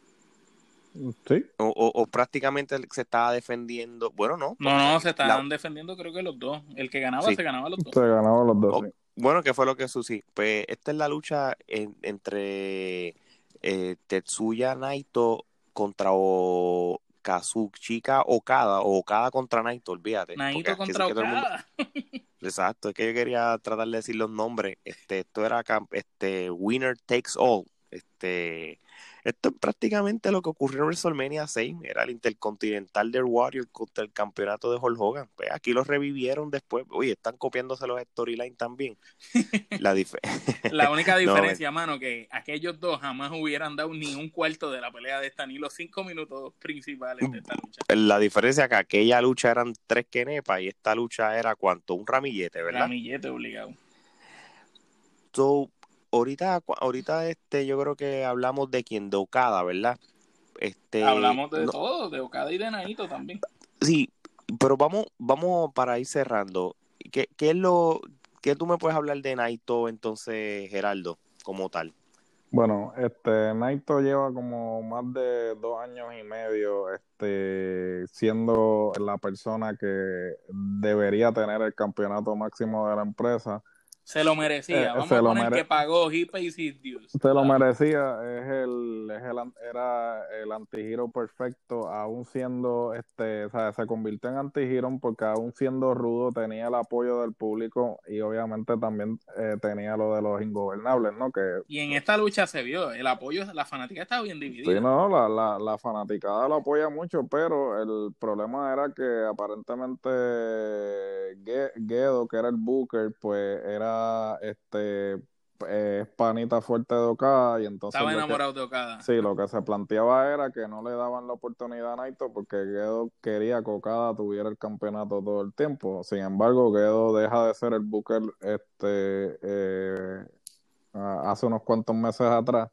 Sí.
O, prácticamente se estaba defendiendo. Bueno, no.
No, no, se estaban defendiendo, creo que los dos. El que ganaba se ganaba los dos.
Se ganaba los dos.
Bueno, que fue lo que sucedió. Pues esta es la lucha entre eh, Tetsuya Naito contra o, Kazuchika Okada o Okada contra Naito, olvídate.
Naito contra Okada.
Exacto, es que yo quería tratar de decir los nombres. Este, esto era este Winner Takes All. Este, esto es prácticamente lo que ocurrió en WrestleMania 6, era el Intercontinental del Warrior contra el campeonato de Hulk Hogan. Pues aquí lo revivieron después. Oye, están copiándose los storylines también.
La, la única diferencia, mano, que aquellos dos jamás hubieran dado ni un cuarto de la pelea de esta, ni los cinco minutos principales de esta lucha.
La diferencia es que aquella lucha eran tres quenepas y esta lucha era cuánto, un ramillete, ¿verdad?
Ramillete obligado.
So, ahorita, ahorita este, yo creo que hablamos de quien, de Okada, ¿verdad? Este,
hablamos de todo, de Okada y de Naito también.
Sí, pero vamos, vamos para ir cerrando. ¿Qué, qué es lo que tú me puedes hablar de Naito entonces, Geraldo, como tal?
Bueno, este Naito lleva como más de dos años y medio este, siendo la persona que debería tener el campeonato máximo de la empresa
se lo merecía. Eh, Vamos a poner que pagó He pays
Dios. Se lo merecía. Es el, es el, era el antihero perfecto, aún siendo, este, o sea, se convirtió en antihero porque aún siendo rudo tenía el apoyo del público y obviamente también eh, tenía lo de los ingobernables, ¿no? Que,
y en esta lucha se vio, el apoyo, la fanática estaba bien dividida.
Sí, no, la, la, la fanaticada lo apoya mucho, pero el problema era que aparentemente Guedo, que era el Booker, pues era este eh, panita fuerte de Okada y entonces
estaba enamorado de Okada.
Sí, lo que se planteaba era que no le daban la oportunidad a Naito porque Gedo quería que Okada tuviera el campeonato todo el tiempo. Sin embargo, Gedo deja de ser el Booker este eh, hace unos cuantos meses atrás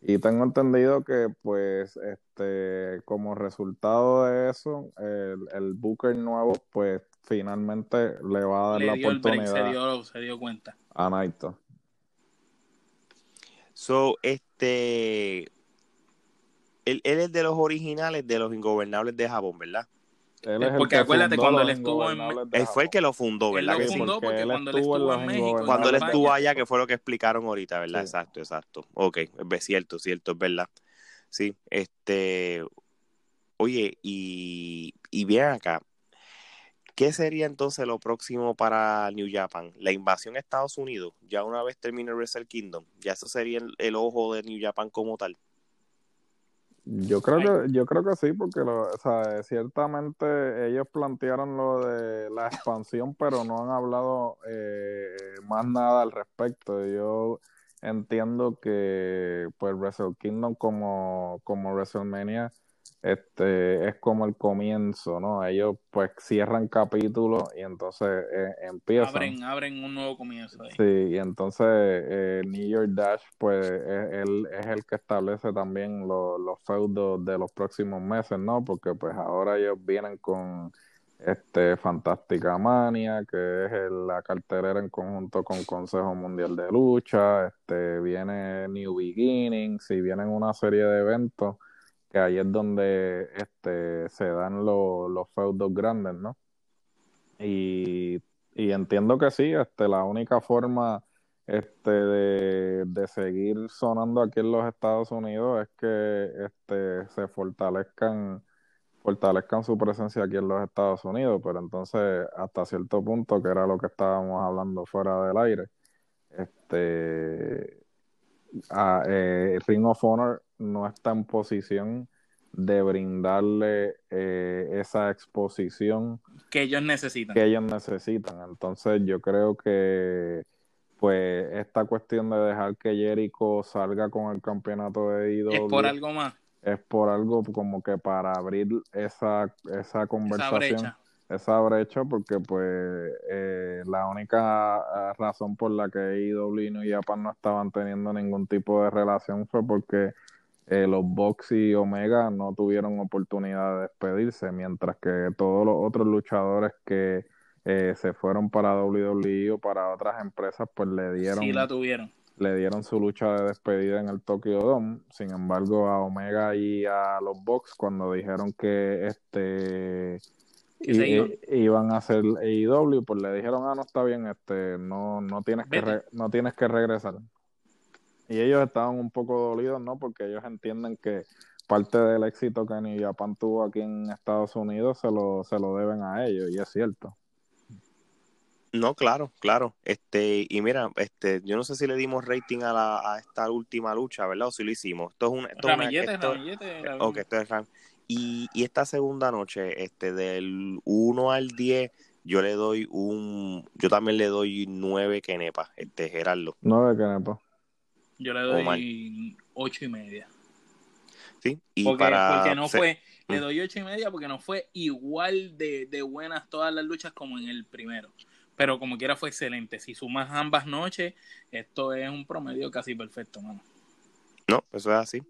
y tengo entendido que pues este como resultado de eso el, el Booker nuevo pues finalmente le va a dar la oportunidad.
se, dio, cuenta.
A Naito.
So, este. Él, es de los originales de los ingobernables de Japón, ¿verdad?
Él es porque acuérdate cuando él estuvo en
él fue el que lo fundó, ¿verdad?
Él lo fundó porque, cuando él estuvo en México.
Cuando él estuvo allá, que fue lo que explicaron ahorita, ¿verdad? Exacto, exacto. Ok, es cierto, cierto, es verdad. Sí, este. Oye, y, y bien acá, ¿Qué sería entonces lo próximo para New Japan? La invasión a Estados Unidos, ya una vez termine Wrestle Kingdom, ya eso sería el, ojo de New Japan como tal.
Yo creo que yo creo que sí, porque lo, o sea, ciertamente ellos plantearon lo de la expansión, pero no han hablado eh, más nada al respecto. Yo entiendo que pues Wrestle Kingdom como, como WrestleMania este es como el comienzo, ¿no? Ellos pues cierran capítulos y entonces eh, empiezan.
Abren, abren un nuevo comienzo. Ahí.
Sí, y entonces eh, New York Dash pues es, es el que establece también los feudos de los próximos meses, ¿no? Porque pues ahora ellos vienen con este Fantástica Mania, que es la cartelera en conjunto con Consejo Mundial de Lucha, este viene New Beginnings y vienen una serie de eventos que ahí es donde este, se dan los feudos grandes, ¿no? Y, entiendo que sí, este, la única forma este, de, seguir sonando aquí en los Estados Unidos es que este, se fortalezcan fortalezcan su presencia aquí en los Estados Unidos, pero entonces hasta cierto punto, que era lo que estábamos hablando fuera del aire, este a, eh, Ring of Honor no está en posición de brindarle eh, esa exposición
que ellos necesitan.
Que ellos necesitan. Entonces yo creo que pues esta cuestión de dejar que Jericho salga con el campeonato de IW
es por algo más.
Es por algo como que para abrir esa, esa conversación. Esa brecha. porque pues eh, la única eh, razón por la que IW y Japan no estaban teniendo ningún tipo de relación fue porque eh, los Box y Omega no tuvieron oportunidad de despedirse, mientras que todos los otros luchadores que eh, se fueron para WWE o para otras empresas, pues le dieron,
la tuvieron.
le dieron su lucha de despedida en el Tokyo Dome. Sin embargo, a Omega y a los Box, cuando dijeron que este iban? a hacer AEW, pues le dijeron, ah, no está bien, este, no, no tienes que no tienes que regresar. Y ellos estaban un poco dolidos, ¿no? Porque ellos entienden que parte del éxito que New Japan tuvo aquí en Estados Unidos se lo, se lo deben a ellos, y es cierto.
No, claro, claro. Este, y mira, este, yo no sé si le dimos rating a, la, a esta última lucha, ¿verdad? O si lo hicimos. Esto es un. Esto
ramillete, ramillete,
Ok, esto es Y, y esta segunda noche, este, del 1 al 10, yo le doy un. Yo también le doy 9 Kenepa, este, Gerardo.
9 Kenepa.
Yo le doy ocho y media.
Sí, y
porque,
para...
porque no fue, le mm. doy ocho y media porque no fue igual de, de buenas todas las luchas como en el primero. Pero como quiera fue excelente. Si sumas ambas noches, esto es un promedio casi perfecto, mano.
No, eso es así.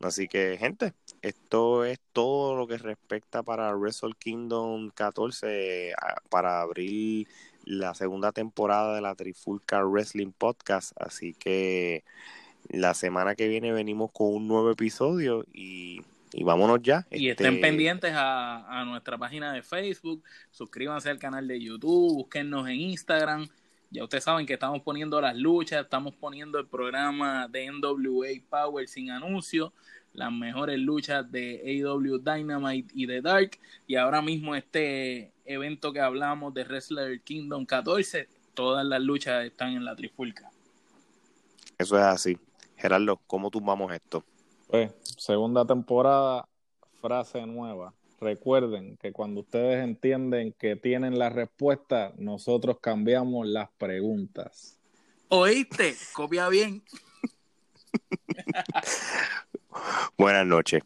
Así que, gente, esto es todo lo que respecta para Wrestle Kingdom 14 para abrir la segunda temporada de la Trifulca Wrestling Podcast. Así que la semana que viene venimos con un nuevo episodio y, vámonos ya.
Y estén este, pendientes a, a, nuestra página de Facebook, suscríbanse al canal de YouTube, búsquennos en Instagram. Ya ustedes saben que estamos poniendo las luchas, estamos poniendo el programa de NWA Power sin anuncios las mejores luchas de AW Dynamite y de Dark. Y ahora mismo este evento que hablamos de Wrestler Kingdom 14, todas las luchas están en la trifulca.
Eso es así. Gerardo, ¿cómo tumbamos esto?
Pues, segunda temporada, frase nueva. Recuerden que cuando ustedes entienden que tienen la respuesta, nosotros cambiamos las preguntas.
¿Oíste? Copia bien.
Buenas noches.